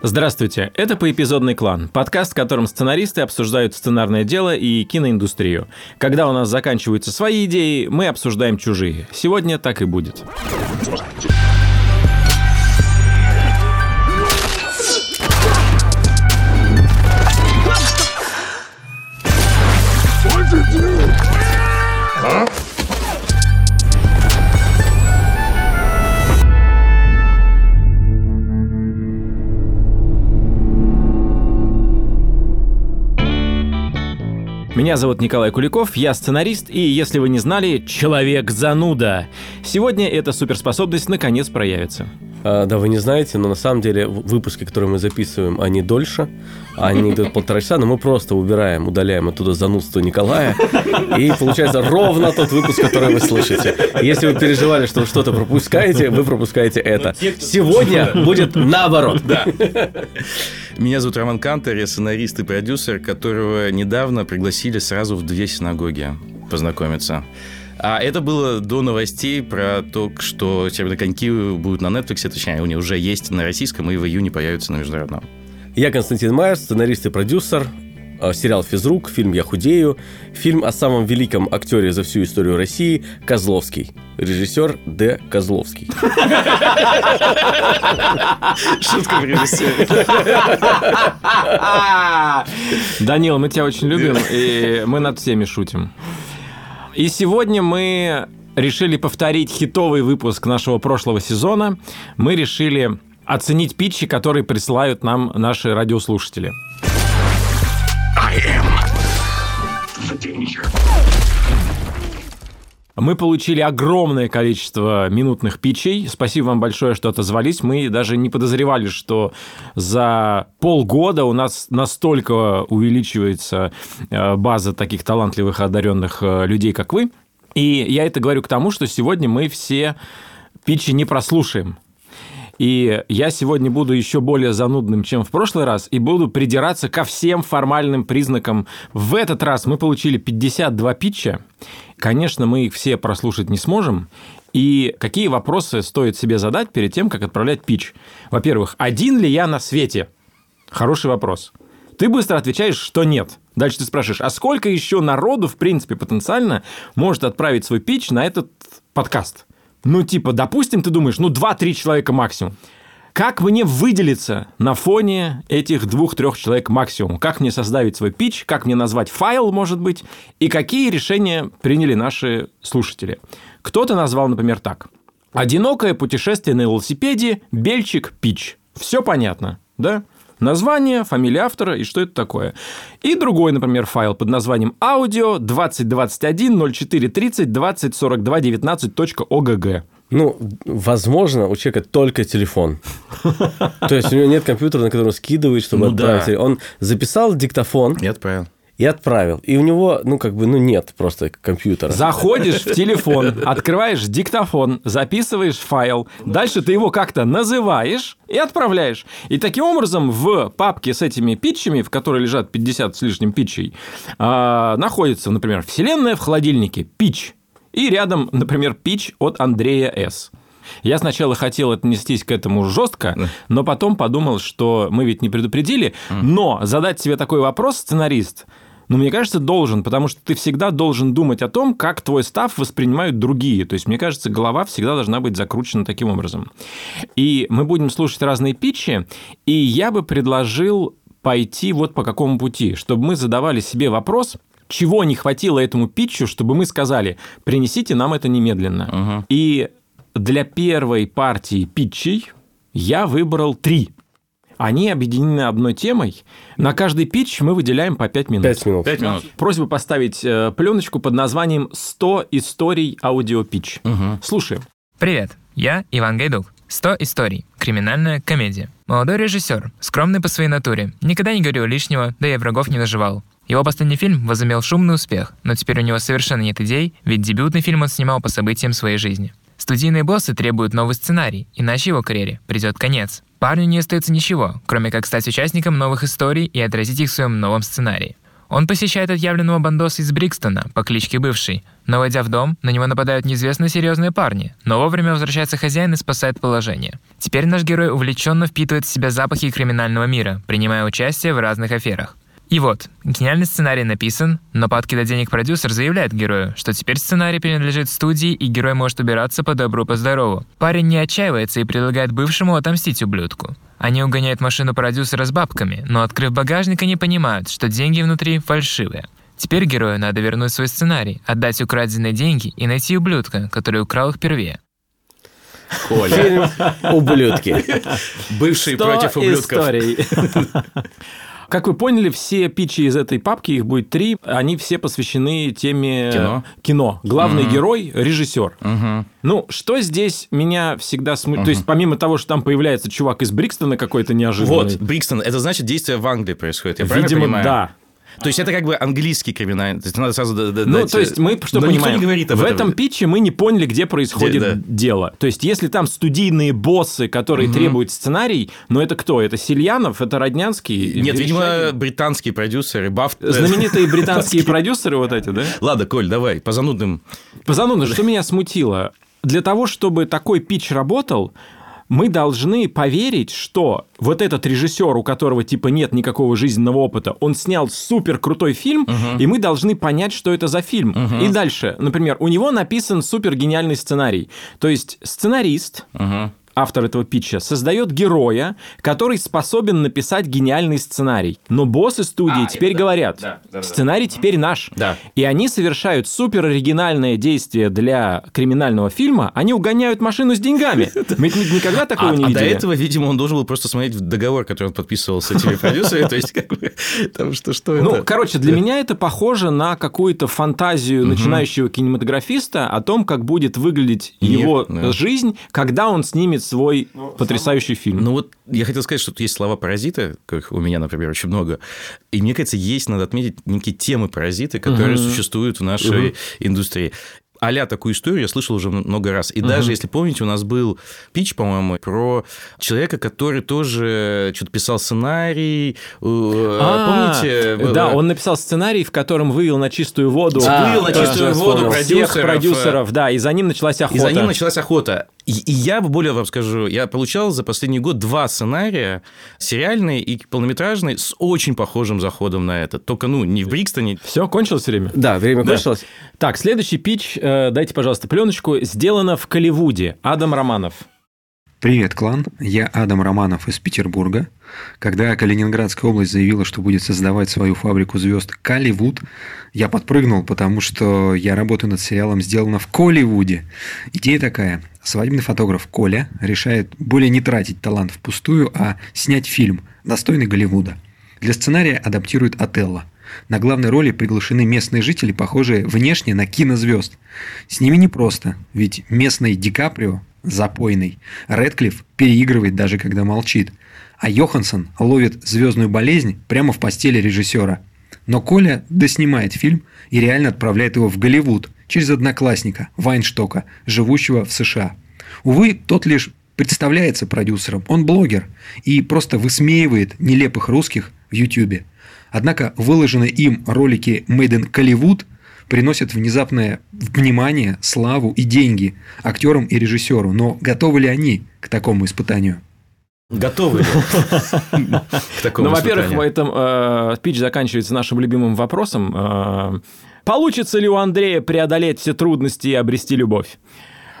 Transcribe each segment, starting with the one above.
Здравствуйте, это «Поэпизодный клан», подкаст, в котором сценаристы обсуждают сценарное дело и киноиндустрию. Когда у нас заканчиваются свои идеи, мы обсуждаем чужие. Сегодня так и будет. Меня зовут Николай Куликов, я сценарист и, если вы не знали, человек-зануда. Сегодня эта суперспособность наконец проявится. А, да, вы не знаете, но на самом деле выпуски, которые мы записываем, они дольше, они идут полтора часа, но мы просто убираем, удаляем оттуда занудство Николая, и получается ровно тот выпуск, который вы слышите. Если вы переживали, что вы что-то пропускаете, вы пропускаете это. Сегодня будет наоборот. Да. Меня зовут Роман Кантер, я сценарист и продюсер, которого недавно пригласили сразу в две синагоги познакомиться. А это было до новостей про то, что «Серебряные коньки» будут на Netflix, точнее, они уже есть на российском и в июне появятся на международном. Я Константин Майер, сценарист и продюсер. А, сериал «Физрук», фильм «Я худею», фильм о самом великом актере за всю историю России Козловский. Режиссер Д. Козловский. Шутка в режиссере. Данил, мы тебя очень любим, и мы над всеми шутим. И сегодня мы решили повторить хитовый выпуск нашего прошлого сезона. Мы решили оценить питчи, которые присылают нам наши радиослушатели. Мы получили огромное количество минутных питчей. Спасибо вам большое, что отозвались. Мы даже не подозревали, что за полгода у нас настолько увеличивается э, база таких талантливых, одаренных э, людей, как вы. И я это говорю к тому, что сегодня мы все питчи не прослушаем. И я сегодня буду еще более занудным, чем в прошлый раз, и буду придираться ко всем формальным признакам. В этот раз мы получили 52 питча. Конечно, мы их все прослушать не сможем. И какие вопросы стоит себе задать перед тем, как отправлять питч? Во-первых, один ли я на свете? Хороший вопрос. Ты быстро отвечаешь, что нет. Дальше ты спрашиваешь, а сколько еще народу, в принципе, потенциально может отправить свой питч на этот подкаст? Ну, типа, допустим, ты думаешь, ну, 2-3 человека максимум. Как мне выделиться на фоне этих двух-трех человек максимум? Как мне создать свой пич? Как мне назвать файл, может быть? И какие решения приняли наши слушатели? Кто-то назвал, например, так. Одинокое путешествие на велосипеде, Бельчик, Пич. Все понятно, да? Название, фамилия автора и что это такое. И другой, например, файл под названием аудио 2021 0430 2042 19.ogg. Ну, возможно, у человека только телефон. То есть у него нет компьютера, на котором скидывает, чтобы ну, отправить. Да. Он записал диктофон. И отправил и отправил. И у него, ну, как бы, ну, нет просто компьютера. Заходишь в телефон, открываешь диктофон, записываешь файл, дальше ты его как-то называешь и отправляешь. И таким образом в папке с этими питчами, в которой лежат 50 с лишним питчей, а, находится, например, «Вселенная в холодильнике», «Питч», и рядом, например, питч от Андрея С. Я сначала хотел отнестись к этому жестко, но потом подумал, что мы ведь не предупредили. Но задать себе такой вопрос, сценарист, ну, мне кажется, должен, потому что ты всегда должен думать о том, как твой став воспринимают другие. То есть, мне кажется, голова всегда должна быть закручена таким образом. И мы будем слушать разные питчи, и я бы предложил пойти вот по какому пути, чтобы мы задавали себе вопрос, чего не хватило этому питчу, чтобы мы сказали, принесите нам это немедленно. Uh-huh. И для первой партии питчей я выбрал три. Они объединены одной темой. На каждый питч мы выделяем по 5 минут. 5 минут. 5 минут. Просьба поставить э, пленочку под названием «100 историй аудиопитч». Угу. Слушаем. Привет, я Иван Гайдук. 100 историй. Криминальная комедия. Молодой режиссер, скромный по своей натуре, никогда не говорил лишнего, да и врагов не наживал. Его последний фильм возымел шумный успех, но теперь у него совершенно нет идей, ведь дебютный фильм он снимал по событиям своей жизни. Студийные боссы требуют новый сценарий, иначе его карьере придет конец. Парню не остается ничего, кроме как стать участником новых историй и отразить их в своем новом сценарии. Он посещает отъявленного бандоса из Брикстона по кличке Бывший. Но войдя в дом, на него нападают неизвестные серьезные парни, но вовремя возвращается хозяин и спасает положение. Теперь наш герой увлеченно впитывает в себя запахи криминального мира, принимая участие в разных аферах. И вот, гениальный сценарий написан, но по откидать денег продюсер заявляет герою, что теперь сценарий принадлежит студии, и герой может убираться по добру, по здорову. Парень не отчаивается и предлагает бывшему отомстить ублюдку. Они угоняют машину продюсера с бабками, но, открыв багажник, они понимают, что деньги внутри фальшивые. Теперь герою надо вернуть свой сценарий, отдать украденные деньги и найти ублюдка, который украл их первее. Коля. Фильм «Ублюдки». Бывшие Сто против ублюдков. историй. Как вы поняли, все питчи из этой папки, их будет три, они все посвящены теме Кино. кино. Главный герой – режиссер. Мгм. Ну, что здесь меня всегда смутит? То есть, помимо того, что там появляется чувак из Брикстона какой-то неожиданный. Вот, Брикстон, это значит, действие в Англии происходит. Я правильно Видимо, понимаю? да. То есть это как бы английский криминальный. То есть надо сразу Ну, дать- то есть мы что Но понимаем? не говорит об в этом. этом питче мы не поняли, где происходит Где- да. дело. То есть если там студийные боссы, которые требуют сценарий, но это кто? Это Сильянов? Это Роднянский? Нет, видимо, британские продюсеры, Бафт... Знаменитые британские продюсеры вот эти, да? Ладно, Коль, давай, по занудным. Позанудно, что меня смутило? Для того, чтобы такой питч работал, мы должны поверить, что вот этот режиссер, у которого типа нет никакого жизненного опыта, он снял супер крутой фильм, и мы должны понять, что это за фильм. И дальше, например, у него написан супер гениальный сценарий. То есть сценарист, автор этого питча, создает героя, который способен написать гениальный сценарий. Но боссы студии А, теперь это да. говорят, Да, да, да, сценарий теперь наш. Да. И они совершают супер оригинальное действие для криминального фильма. Они угоняют машину с деньгами. Мы никогда такого А, не а до видели. этого, видимо, он должен был просто смотреть в договор, который он подписывал с этими продюсерами. То есть, как бы, там что, что Ну, это? короче, для меня это похоже на какую-то фантазию начинающего кинематографиста о том, как будет выглядеть его да. жизнь, когда он снимет свой потрясающий фильм. Ну вот я хотел сказать, что тут есть слова паразиты, как у меня, например, очень много. И мне кажется, есть, надо отметить, некие темы паразиты, которые Мгм. существуют в нашей Мгм. индустрии. А такую историю я слышал уже много раз. И даже, если помните, у нас был пич, по-моему, про человека, который тоже что-то писал сценарий. э, А, Помните? Да, Было- он написал сценарий, в котором вывел на чистую воду. А, Вывел на да, чистую воду всех продюсеров, да, и за ним началась охота. И за ним началась охота. И, и я более вам скажу, я получал за последний год два сценария, сериальный и полнометражный, с очень похожим заходом на это. Только, ну, не в Брикстоне. Все, кончилось время? Да, время Да. кончилось. Так, следующий пич, э, дайте, пожалуйста, пленочку. Сделано в Колливуде. Адам Романов. Привет, клан. Я Адам Романов из Петербурга. Когда Калининградская область заявила, что будет создавать свою фабрику звезд Колливуд, я подпрыгнул, потому что я работаю над сериалом «Сделано в Колливуде». Идея такая. Свадебный фотограф Коля решает более не тратить талант впустую, а снять фильм, достойный Голливуда. Для сценария адаптирует Отелло. На главной роли приглашены местные жители, похожие внешне на кинозвезд. С ними непросто, ведь местный Ди Каприо запойный. Редклифф переигрывает даже когда молчит. А Йоханссон ловит звездную болезнь прямо в постели режиссера. Но Коля доснимает фильм и реально отправляет его в Голливуд через одноклассника Вайнштока, живущего в США. Увы, тот лишь представляется продюсером, он блогер и просто высмеивает нелепых русских в Ютьюбе. Однако выложенные им ролики Made in Hollywood приносят внезапное внимание, славу и деньги актерам и режиссеру. Но готовы ли они к такому испытанию? Готовы ли к такому Ну, во-первых, испытанию? этом э, спич заканчивается нашим любимым вопросом. э, получится ли у Андрея преодолеть все трудности и обрести любовь?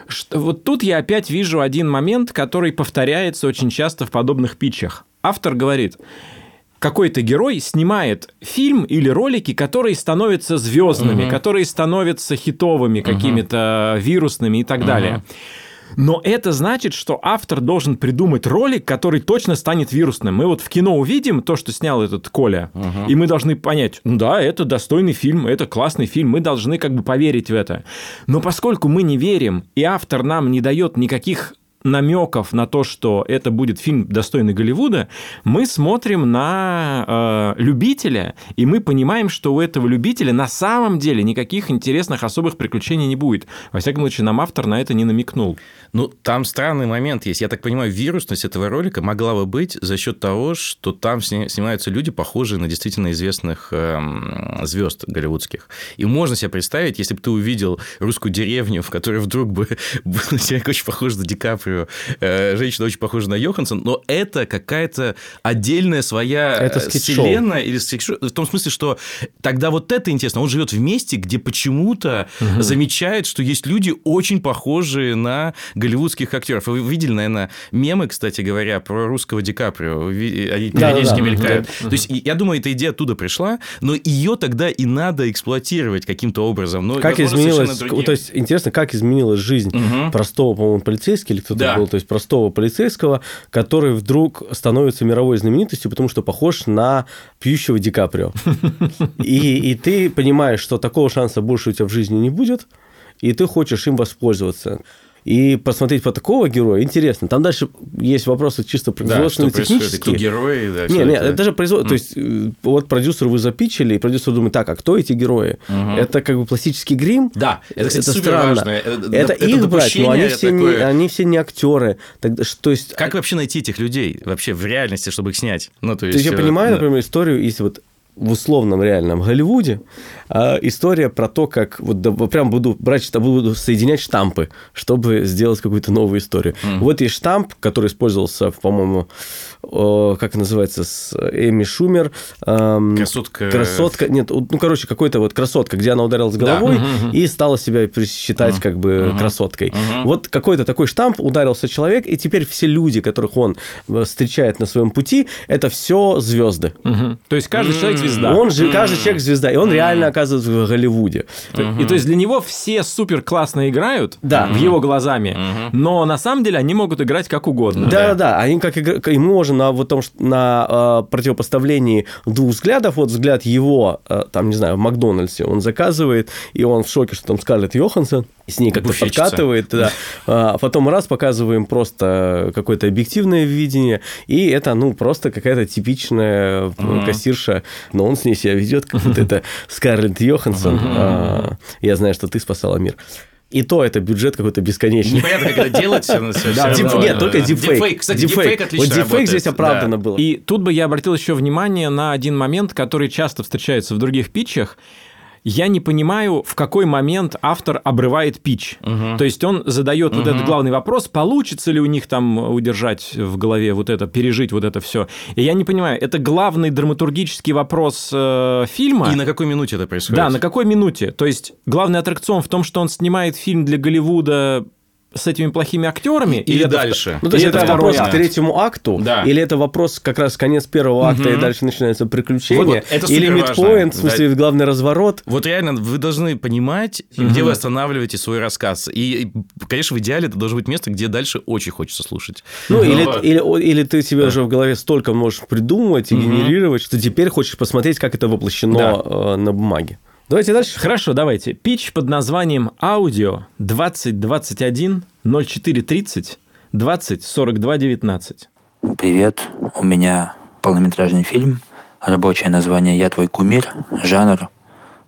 Что- вот тут я опять вижу один момент, который повторяется очень часто в подобных питчах. Автор говорит, какой-то герой снимает фильм или ролики, которые становятся звездными, которые становятся хитовыми, какими-то вирусными и так далее. Но это значит, что автор должен придумать ролик, который точно станет вирусным. Мы вот в кино увидим то, что снял этот Коля, и мы должны понять, ну да, это достойный фильм, это классный фильм, мы должны как бы поверить в это. Но поскольку мы не верим, и автор нам не дает никаких намеков на то, что это будет фильм достойный Голливуда, мы смотрим на э, любителя, и мы понимаем, что у этого любителя на самом деле никаких интересных особых приключений не будет. Во всяком случае, нам автор на это не намекнул. Ну, там странный момент есть. Я так понимаю, вирусность этого ролика могла бы быть за счет того, что там снимаются люди, похожие на действительно известных э, звезд голливудских. И можно себе представить, если бы ты увидел русскую деревню, в которой вдруг бы был человек очень похож на Ди Каприо, э, женщина очень похожа на Йоханссон, но это какая-то отдельная своя это э, вселенная или в том смысле, что тогда вот это интересно. Он живет в месте, где почему-то угу. замечает, что есть люди очень похожие на голливудских актеров. Вы видели, наверное, мемы, кстати говоря, про русского Ди Каприо. Они периодически да, да, мелькают. Да. То есть я думаю, эта идея оттуда пришла, но ее тогда и надо эксплуатировать каким-то образом. Но, как изменилась, то есть интересно, как изменилась жизнь угу. простого, по-моему, полицейского или кто-то да. был, то есть простого полицейского, который вдруг становится мировой знаменитостью, потому что похож на пьющего Ди Каприо. И, и ты понимаешь, что такого шанса больше у тебя в жизни не будет, и ты хочешь им воспользоваться и посмотреть по такого героя интересно. Там дальше есть вопросы чисто производственные, да, технические. Кто герои, да. Не, не, это даже производ... Mm. То есть, э, вот продюсер вы запичили, и продюсер думает, так, а кто эти герои? Угу. Это как бы пластический грим? Да, это, кстати, это странно. Важно. Это, это, это их брать, но они все, такое... не, они все не актеры. Так, то есть... Как вообще найти этих людей вообще в реальности, чтобы их снять? Ну, то есть, то есть я э, понимаю, да. например, историю, если вот в условном реальном Голливуде а история про то, как вот да, прям буду брать, буду соединять штампы, чтобы сделать какую-то новую историю. Mm. Вот есть штамп, который использовался, по-моему, как называется, с Эми Шумер. Красотка. Красотка. Нет, ну, короче, какой-то вот красотка, где она ударилась головой да. и стала себя считать mm. как бы mm-hmm. красоткой. Mm-hmm. Вот какой-то такой штамп ударился человек, и теперь все люди, которых он э, встречает на своем пути, это все звезды. Mm-hmm. То есть каждый человек звезда. Он же, каждый человек звезда, и он реально оказывается в Голливуде. И то есть для него все супер классно играют да. в его глазами, но на самом деле они могут играть как угодно. Да, да, да. Они как игра... ему можно на вот том, на э, противопоставлении двух взглядов. Вот взгляд его, э, там, не знаю, в Макдональдсе он заказывает, и он в шоке, что там Скарлетт Йоханссон, с ней как-то подкатывает. Да. А потом раз показываем просто какое-то объективное видение, и это, ну, просто какая-то типичная mm-hmm. кассирша, но он с ней себя ведет, как будто это Скарлетт Йоханссон. Mm-hmm. Я знаю, что ты спасала мир. И то это бюджет какой-то бесконечный. Непонятно, как это делать. Нет, только дипфейк. Кстати, дипфейк отлично Вот дипфейк здесь оправданно был. И тут бы я обратил еще внимание на один момент, который часто встречается в других питчах я не понимаю, в какой момент автор обрывает пич. Угу. То есть он задает угу. вот этот главный вопрос, получится ли у них там удержать в голове вот это, пережить вот это все. И я не понимаю, это главный драматургический вопрос э, фильма. И на какой минуте это происходит? Да, на какой минуте. То есть главный аттракцион в том, что он снимает фильм для Голливуда с этими плохими актерами? Или, или дальше? Это, ну, то есть это, это вопрос акт. к третьему акту? Да. Или это вопрос как раз конец первого акта, угу. и дальше начинается приключение? Вот, вот, это или мидпоинт, в смысле, да. главный разворот? Вот реально, вы должны понимать, угу. где вы останавливаете свой рассказ. И, конечно, в идеале это должно быть место, где дальше очень хочется слушать. Ну, или, или, или ты себе да. уже в голове столько можешь придумывать и угу. генерировать, что теперь хочешь посмотреть, как это воплощено да. Э, на бумаге. Давайте дальше. Хорошо, давайте. Пич под названием «Аудио 2021 0430 20 42 19». Привет, у меня полнометражный фильм. Рабочее название «Я твой кумир», жанр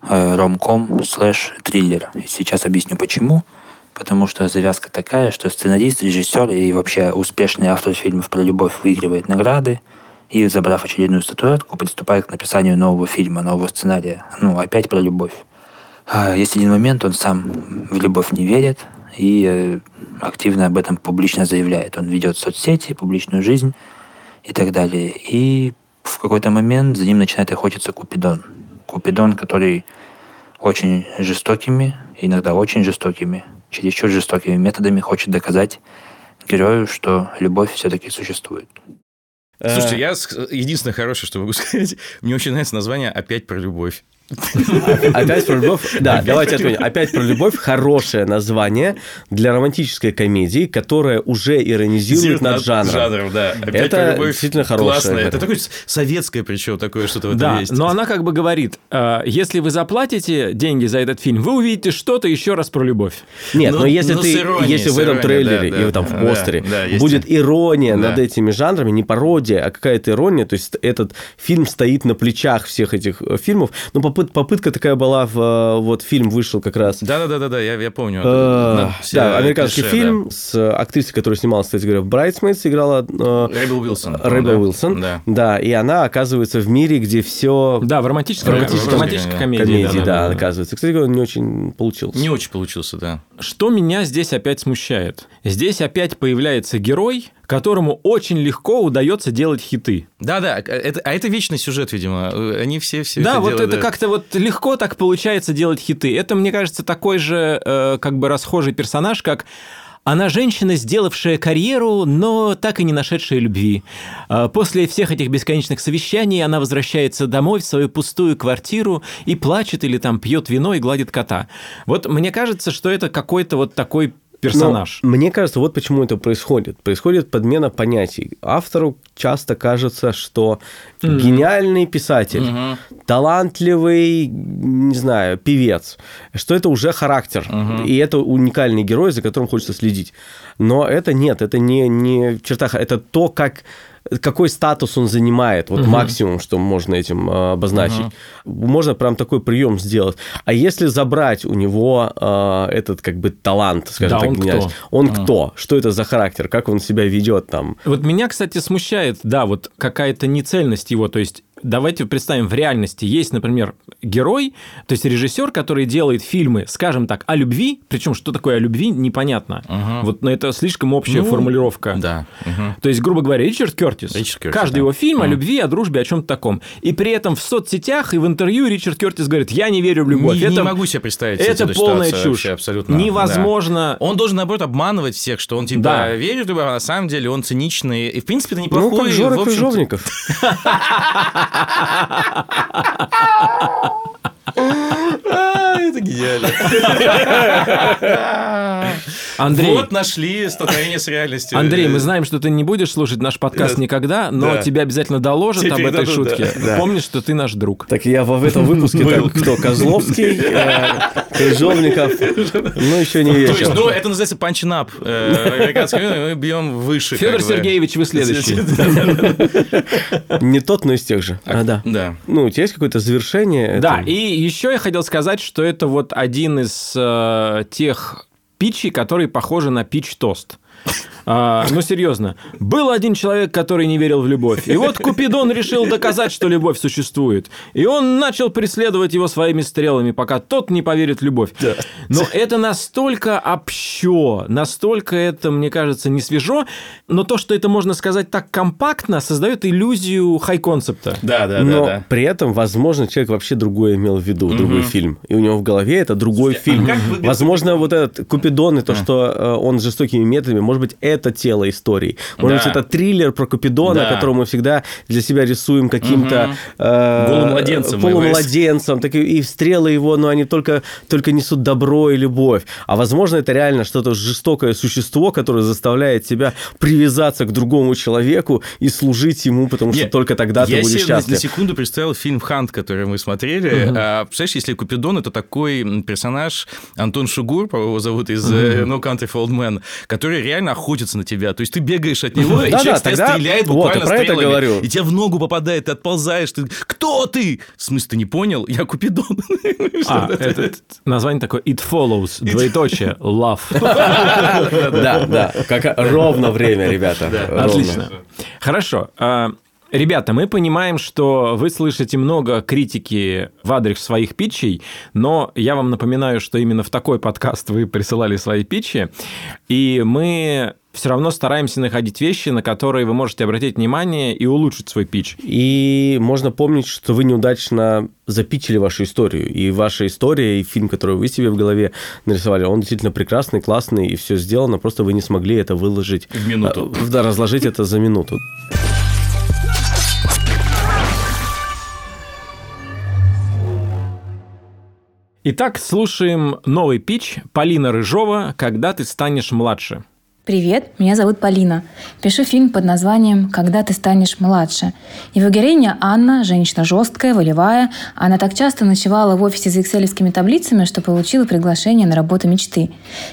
э, ромком слэш триллер. Сейчас объясню почему. Потому что завязка такая, что сценарист, режиссер и вообще успешный автор фильмов про любовь выигрывает награды – и, забрав очередную статуэтку, приступает к написанию нового фильма, нового сценария. Ну, опять про любовь. А есть один момент, он сам в любовь не верит и э, активно об этом публично заявляет. Он ведет соцсети, публичную жизнь и так далее. И в какой-то момент за ним начинает охотиться Купидон. Купидон, который очень жестокими, иногда очень жестокими, чересчур жестокими методами хочет доказать герою, что любовь все-таки существует. Слушайте, я единственное хорошее, что могу сказать, мне очень нравится название «Опять про любовь». Опять про любовь. Да, давайте ответим. Опять про любовь. Хорошее название для романтической комедии, которая уже иронизирует над жанром. жанром, да. Опять Это про любовь действительно хорошее. классное. Это такое советское причем такое что-то в этом Да, есть. но она как бы говорит, э, если вы заплатите деньги за этот фильм, вы увидите что-то еще раз про любовь. Нет, Ну, но если ну, ты, если в этом трейлере и там в постере будет ирония над этими жанрами, не пародия, а какая-то ирония, то есть этот фильм стоит на плечах всех этих э, фильмов. Ну, попыт- попытка такая была в э, вот фильм вышел как раз. Да-да-да, я, я помню. э, Да, американский клише, фильм с актрисой, которая снималась, кстати говоря, в «Брайтсмейтс», играла э, Рэйбл Уилсон. Рэйбел да. Уилсон. Да. Да, и она оказывается в мире, где все Да, в романтической, Романтической, романтической да. комедии. комедии, да, да, да, да. оказывается. Кстати говоря, не очень получилось. Не очень получился, да. Что меня здесь опять смущает? Здесь опять появляется герой, которому очень легко удается делать хиты. Да-да, это, а это вечный сюжет, видимо. Они все все да, это вот делают, это да. как-то вот легко так получается делать хиты. Это, мне кажется, такой же э, как бы расхожий персонаж, как она женщина, сделавшая карьеру, но так и не нашедшая любви. А После всех этих бесконечных совещаний она возвращается домой в свою пустую квартиру и плачет или там пьет вино и гладит кота. Вот мне кажется, что это какой-то вот такой персонаж. Но мне кажется, вот почему это происходит. Происходит подмена понятий. Автору часто кажется, что гениальный писатель, талантливый, не знаю, певец, что это уже характер. И это уникальный герой, за которым хочется следить. Но это нет, это не, не черта, это то, как какой статус он занимает, вот максимум, что можно этим э, обозначить. Можно прям такой прием сделать. А если забрать у него э, этот как бы талант, скажем Да, так, он гениальность, кто? он кто? Что это за характер? Как он себя ведет там? Вот меня, кстати, смущает, да, вот какая-то нецельность его. То есть давайте представим, в реальности есть, например, герой, то есть режиссер, который делает фильмы, скажем так, о любви, причем что такое о любви, непонятно. Вот, но это слишком общая Ну, формулировка. Да. Мгм. То есть, грубо говоря, Ричард Кертис. Ричард Кёртис, Каждый да. его фильм о любви, о дружбе, о чем-то таком. И при этом в соцсетях и в интервью Ричард Кертис говорит: Я не верю в любовь. Не, это не могу себе представить это полная чушь. вообще абсолютно. Невозможно. Да. Он должен, наоборот, обманывать всех, что он, типа, Да. верит в любовь, а на самом деле он циничный. И, в принципе, это Ну, неплохой. как Жора в uh, Это гениально. Андрей, Вот нашли столкновение с реальностью. Андрей, мы знаем, что ты не будешь слушать наш подкаст Да. никогда, но Да. тебя обязательно доложат об этой шутке. да. Помни, что ты наш друг. Так я в этом выпуске так, кто? Козловский, э, Крыжовников, ну еще не То есть, вечер. ну, это называется панчинап. Мы бьем выше. Федор. Сергеевич, вы следующий. Не тот, но из тех же. А, да. Да. Ну, у тебя есть какое-то завершение? Да, и еще я хотел сказать, что это вот один из э, тех питчей, которые похожи на пич-тост. А, ну, серьезно. Был один человек, который не верил в любовь. И вот Купидон решил доказать, что любовь существует. И он начал преследовать его своими стрелами, пока тот не поверит в любовь. Но это настолько общо, настолько это, мне кажется, не свежо, но то, что это можно сказать так компактно, создает иллюзию хай-концепта. Да, да, да, Но да. при этом, возможно, человек вообще другое имел в виду, другой фильм. И у него в голове это другой фильм. Возможно, вот этот Купидон и то, что э, он жестокими методами, может быть, это тело истории. Может быть, Да. это триллер про Купидона, Да. которого мы всегда для себя рисуем каким-то... э, Полумладенцем, Полумладенцем. Так и, и стрелы его, но они только, только несут добро и любовь. А возможно, это реально что-то жестокое существо, которое заставляет тебя привязаться к другому человеку и служить ему, потому что Нет, только тогда ты я будешь счастлив. на секунду представил фильм «Хант», который мы смотрели. А, представляешь, если Купидон – это такой персонаж, Антон Шугур, по его зовут, из э, No Country for Old Men, который реально охотится на тебя. То есть ты бегаешь от него, и человек тебя стреляет буквально стрелами, говорю. И тебе в ногу попадает, ты отползаешь. Ты, Кто ты? В смысле, ты не понял? Я Купидон. А, это название такое It Follows, двоеточие, Love. Да, да, как ровно время, ребята. Отлично. Хорошо. Ребята, мы понимаем, что вы слышите много критики в адрес своих питчей, но я вам напоминаю, что именно в такой подкаст вы присылали свои питчи, и мы все равно стараемся находить вещи, на которые вы можете обратить внимание и улучшить свой питч. И можно помнить, что вы неудачно запичили вашу историю. И ваша история, и фильм, который вы себе в голове нарисовали, он действительно прекрасный, классный, и все сделано, просто вы не смогли это выложить. В минуту. А, Да, разложить это за минуту. Итак, слушаем новый пич Полина Рыжова «Когда ты станешь младше». Привет, меня зовут Полина. Пишу фильм под названием «Когда ты станешь младше». Его героиня Анна, женщина жесткая, волевая. Она так часто ночевала в офисе за экселевскими таблицами, что получила приглашение на работу мечты.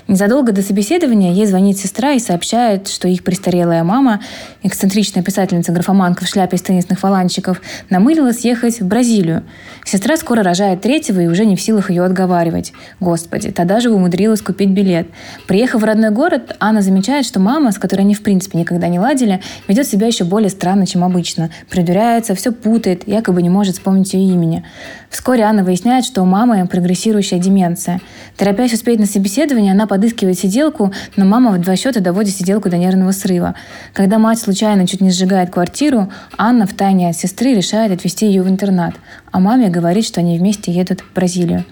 Незадолго до собеседования ей звонит сестра и сообщает, что их престарелая мама, эксцентричная писательница-графоманка в шляпе из теннисных фаланчиков, намылилась ехать в Бразилию. Сестра скоро рожает третьего и уже не в силах ее отговаривать. Господи, тогда же умудрилась купить билет. Приехав в родной город, Анна замечает, замечает, что мама, с которой они в принципе никогда не ладили, ведет себя еще более странно, чем обычно. Придуряется, все путает, якобы не может вспомнить ее имени. Вскоре Анна выясняет, что у мамы прогрессирующая деменция. Торопясь успеть на собеседование, она подыскивает сиделку, но мама в два счета доводит сиделку до нервного срыва. Когда мать случайно чуть не сжигает квартиру, Анна втайне от сестры решает отвезти ее в интернат. А маме говорит, что они вместе едут в Бразилию.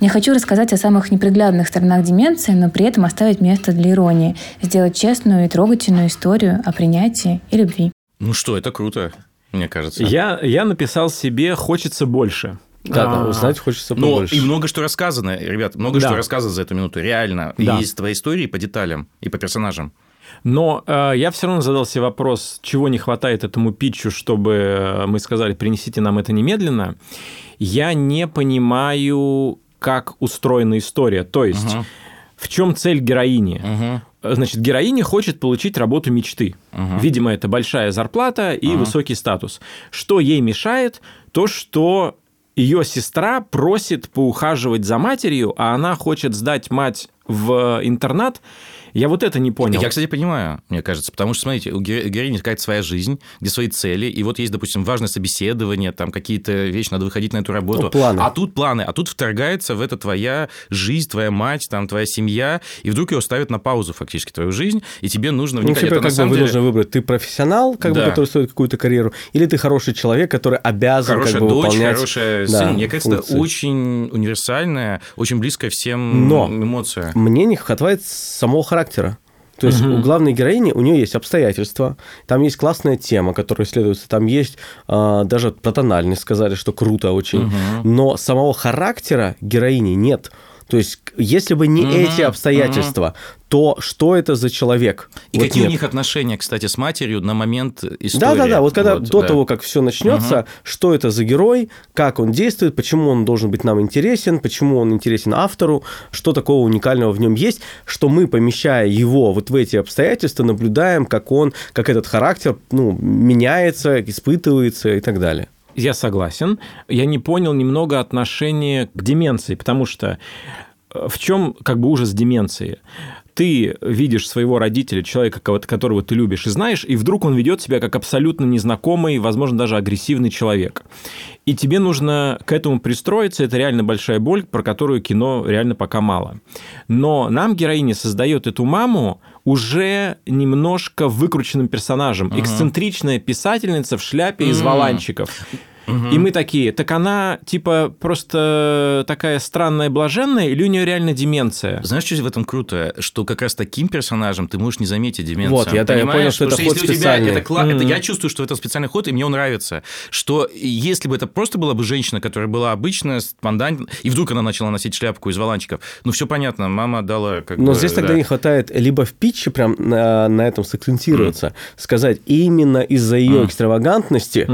Не хочу рассказать о самых неприглядных сторонах деменции, но при этом оставить место для иронии, сделать честную и трогательную историю о принятии и любви. Ну что, это круто, мне кажется. Я, я написал себе «Хочется больше». Да, да, узнать хочется Но побольше. и много что рассказано, ребят, много Да. что рассказано за эту минуту. Реально. Да. Есть твои истории по деталям и по персонажам. Но э, я все равно задал себе вопрос, чего не хватает этому питчу, чтобы э, мы сказали, принесите нам это немедленно. Я не понимаю, как устроена история. То есть, Мгм. в чем цель героини? Э, Значит, героиня хочет получить работу мечты. Мгм. Видимо, это большая зарплата и высокий статус. Что ей мешает? То, что ее сестра просит поухаживать за матерью, а она хочет сдать мать в интернат. Я вот это не понял. Я, кстати, понимаю, мне кажется, потому что, смотрите, у ге- героини какая-то своя жизнь, где свои цели, и вот есть, допустим, важное собеседование, там какие-то вещи, надо выходить на эту работу. Ну, планы. А тут планы, а тут вторгается в это твоя жизнь, твоя мать, там, твоя семья, и вдруг ее ставят на паузу фактически, твою жизнь, и тебе нужно Ну, вникать. типа, Это, на как бы самом вы деле, должны выбрать, ты профессионал, как бы, Да. который стоит какую-то карьеру, или ты хороший человек, который обязан Хорошая как бы дочь, выполнять хорошая да, сын. Мне кажется, это очень универсальная, очень близкая всем Но эмоция. Мне не хватает самого характера. То есть у главной героини у нее есть обстоятельства, там есть классная тема, которая исследуется, там есть а, даже про тональность сказали, что круто очень, но самого характера героини нет. То есть, если бы не Мгм, эти обстоятельства, то что это за человек? И Вот какие нет. у них отношения, кстати, с матерью на момент истории? Да, да, да. Вот когда до да. того, как все начнется, что это за герой, как он действует, почему он должен быть нам интересен, почему он интересен автору, что такого уникального в нем есть, что мы, помещая его вот в эти обстоятельства, наблюдаем, как он, как этот характер, ну, меняется, испытывается и так далее. Я согласен. Я не понял немного отношение к деменции, потому что э, в чем как бы ужас деменции? Ты видишь своего родителя, человека, которого ты любишь и знаешь, и вдруг он ведет себя как абсолютно незнакомый, возможно, даже агрессивный человек. И тебе нужно к этому пристроиться. Это реально большая боль, про которую кино реально пока мало. Но нам героиня создает эту маму уже немножко выкрученным персонажем. Эксцентричная писательница в шляпе из валанчиков. И мы такие, так она типа просто такая странная блаженная, или у нее реально деменция? Знаешь, что в этом круто? Что как раз таким персонажем ты можешь не заметить деменцию. Вот, я- я понял, что это ход если у тебя специальный. это, кла- это я чувствую, что это специальный ход, и мне он нравится. Что если бы это просто была бы женщина, которая была обычная, спонтанно, и вдруг она начала носить шляпку из валанчиков, ну все понятно, мама дала как Но бы, здесь тогда да. не хватает либо в питче прям на, на этом сакцентироваться, сказать именно из-за ее экстравагантности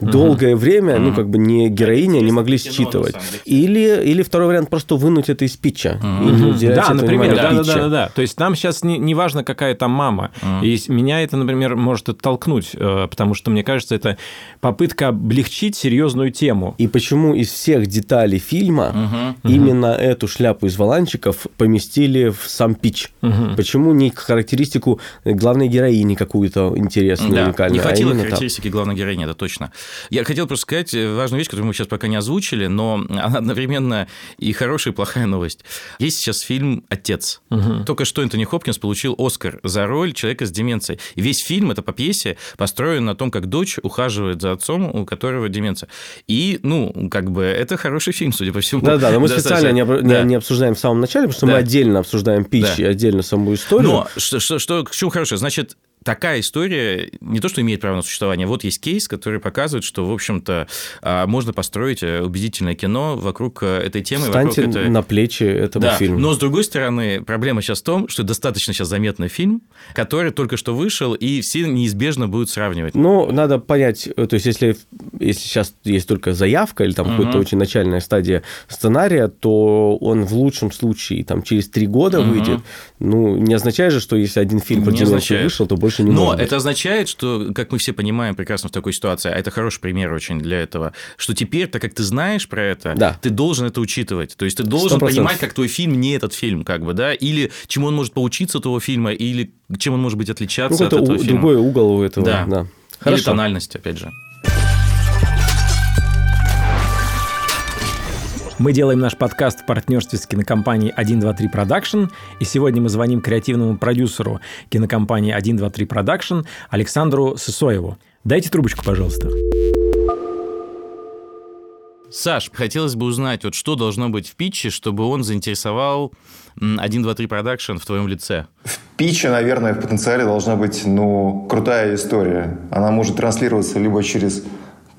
долгое время, ну как бы не героиня, не могли считывать. Или, или второй вариант просто вынуть это из питча. И уделять Да, например, да, да, да, да, да. То есть нам сейчас не, не важно, какая там мама. И с- меня это, например, может оттолкнуть, э, потому что, мне кажется, это попытка облегчить серьезную тему. И почему из всех деталей фильма именно эту шляпу из валанчиков поместили в сам питч? Почему не характеристику главной героини какую-то интересную, Да, уникальную, не а хватило так? характеристики главной героини, это точно. Я хотел просто сказать э, важную вещь, которую мы сейчас пока не озвучили, но она одновременно и хорошая, и плохая новость. Есть сейчас фильм «Отец». Только что Энтони Хопкинс получил Оскар за роль человека с деменцией. И весь фильм, это по пьесе, построен на том, как дочь ухаживает за отцом, у которого деменция. И, ну, как бы, это хороший фильм, судя по всему. Да, да, но мы Достаточно. специально не, не- Да. не обсуждаем в самом начале, потому что Да. мы отдельно обсуждаем питч Да. и отдельно саму историю. Но что, что, что, к чему хорошее? Значит, такая история не то, что имеет право на существование. Вот есть кейс, который показывает, что, в общем-то, а, можно построить э, убедительное кино вокруг э, этой темы. Встаньте вокруг этой... на плечи этого да. фильма. Но, с другой стороны, проблема сейчас в том, что достаточно сейчас заметный фильм, который только что вышел, и все неизбежно будут сравнивать. Ну, надо понять, то есть если, если сейчас есть только заявка или там угу. какая-то очень начальная стадия сценария, то он в лучшем случае там через три года угу. выйдет. Ну, не означает же, что если один фильм про вышел, то больше не Но может это означает, что, как мы все понимаем прекрасно в такой ситуации, а это хороший пример очень для этого, что теперь, так как ты знаешь про это, да. ты должен это учитывать. То есть ты должен 100%. понимать, как твой фильм не этот фильм, как бы, да, или чему он может поучиться этого фильма, или чем он может быть отличаться ну, от этого у, фильма. другой угол у этого. Да. да. Хорошо. Или тональность, опять же. Мы делаем наш подкаст в партнерстве с кинокомпанией 123 Production, и сегодня мы звоним креативному продюсеру кинокомпании 123 Production Александру Сысоеву. Дайте трубочку, пожалуйста. Саш, хотелось бы узнать, вот что должно быть в питче, чтобы он заинтересовал 1, 2, 3 продакшн в твоем лице? В питче, наверное, в потенциале должна быть, ну, крутая история. Она может транслироваться либо через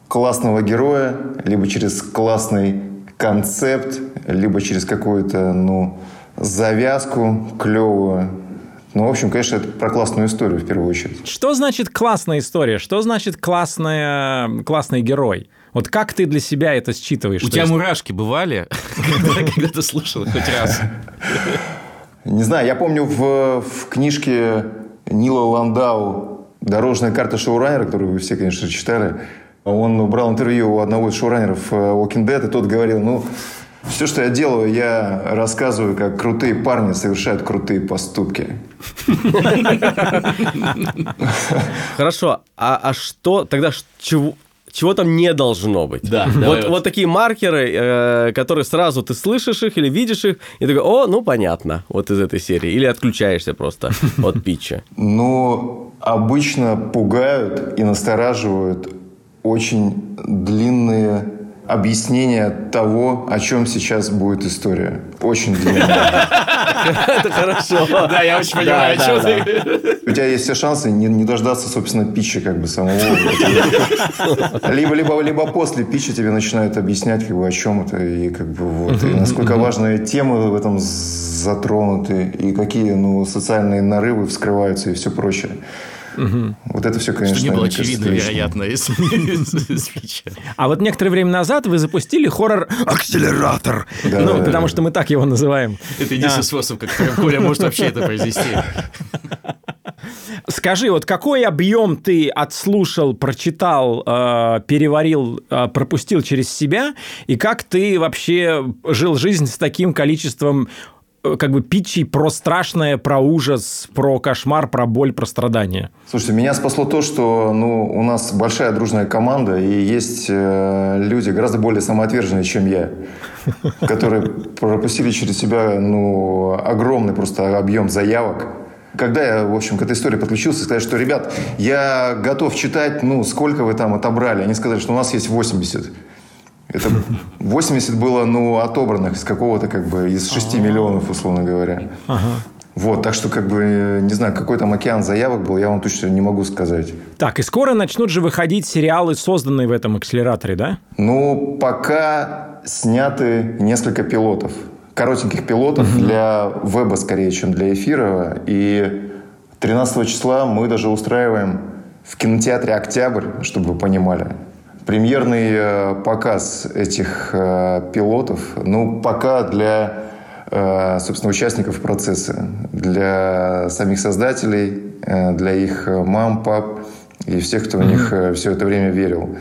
классного героя, либо через классный концепт, либо через какую-то, ну, завязку клевую. Ну, в общем, конечно, это про классную историю в первую очередь. Что значит классная история? Что значит классная, классный герой? Вот как ты для себя это считываешь? У тебя есть... мурашки бывали, когда ты слушал хоть раз? Не знаю, я помню в, в книжке Нила Ландау «Дорожная карта шоураннера», которую вы все, конечно, читали, он брал интервью у одного из шоураннеров э, Walking Dead, и тот говорил, ну, все, что я делаю, я рассказываю, как крутые парни совершают крутые поступки. Хорошо, а, а что тогда чего, чего там не должно быть. Да, вот, вот. вот такие маркеры, э, которые сразу ты слышишь их или видишь их, и такой, о, ну понятно, вот из этой серии. Или отключаешься просто от питча. Ну, обычно пугают и настораживают очень длинные объяснение того, о чем сейчас будет история. Очень длинная. Это хорошо. Да, я очень понимаю, о чем ты. У тебя есть все шансы не, дождаться, собственно, питча как бы самого. Либо, либо, либо после питча тебе начинают объяснять, как бы, о чем это, и как бы вот, и насколько важные темы в этом затронуты, и какие ну, социальные нарывы вскрываются и все прочее. Угу. Вот это все, конечно, Что не было очевидно, вероятно, спича. А вот некоторое время назад вы запустили хоррор «Акселератор». Да, ну, потому что мы так его называем. Это единственный а. способ, как Коля может вообще это произвести. Скажи, вот какой объем ты отслушал, прочитал, э, переварил, э, пропустил через себя, и как ты вообще жил жизнь с таким количеством как бы питчей про страшное, про ужас, про кошмар, про боль, про страдания? Слушайте, меня спасло то, что ну, у нас большая дружная команда, и есть э, люди гораздо более самоотверженные, чем я, которые пропустили через себя ну, огромный просто объем заявок. Когда я, в общем, к этой истории подключился, сказать, что, ребят, я готов читать, ну, сколько вы там отобрали. Они сказали, что у нас есть 80. Это 80 было, ну, отобранных из какого-то, как бы, из 6 ага. миллионов, условно говоря. Ага. Вот, так что, как бы, не знаю, какой там океан заявок был, я вам точно не могу сказать. Так, и скоро начнут же выходить сериалы, созданные в этом акселераторе, да? Ну, пока сняты несколько пилотов. Коротеньких пилотов угу. для веба скорее, чем для эфира. И 13 числа мы даже устраиваем в кинотеатре «Октябрь», чтобы вы понимали. Премьерный э, показ этих э, пилотов, ну, пока для, э, собственно, участников процесса, для самих создателей, для их мам, пап и всех, кто в них все это время верил.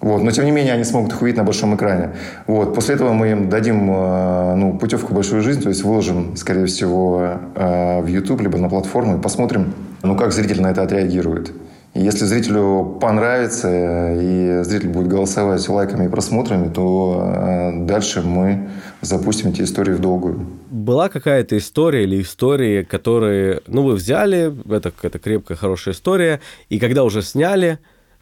Вот. Но, тем не менее, они смогут их увидеть на большом экране. Вот. После этого мы им дадим ну, путевку в большую жизнь, то есть выложим, скорее всего, в YouTube, либо на платформу и посмотрим, ну, как зритель на это отреагирует. Если зрителю понравится и зритель будет голосовать лайками и просмотрами, то э, дальше мы запустим эти истории в долгую. Была какая-то история или истории, которые, ну, вы взяли, это какая-то крепкая, хорошая история, и когда уже сняли,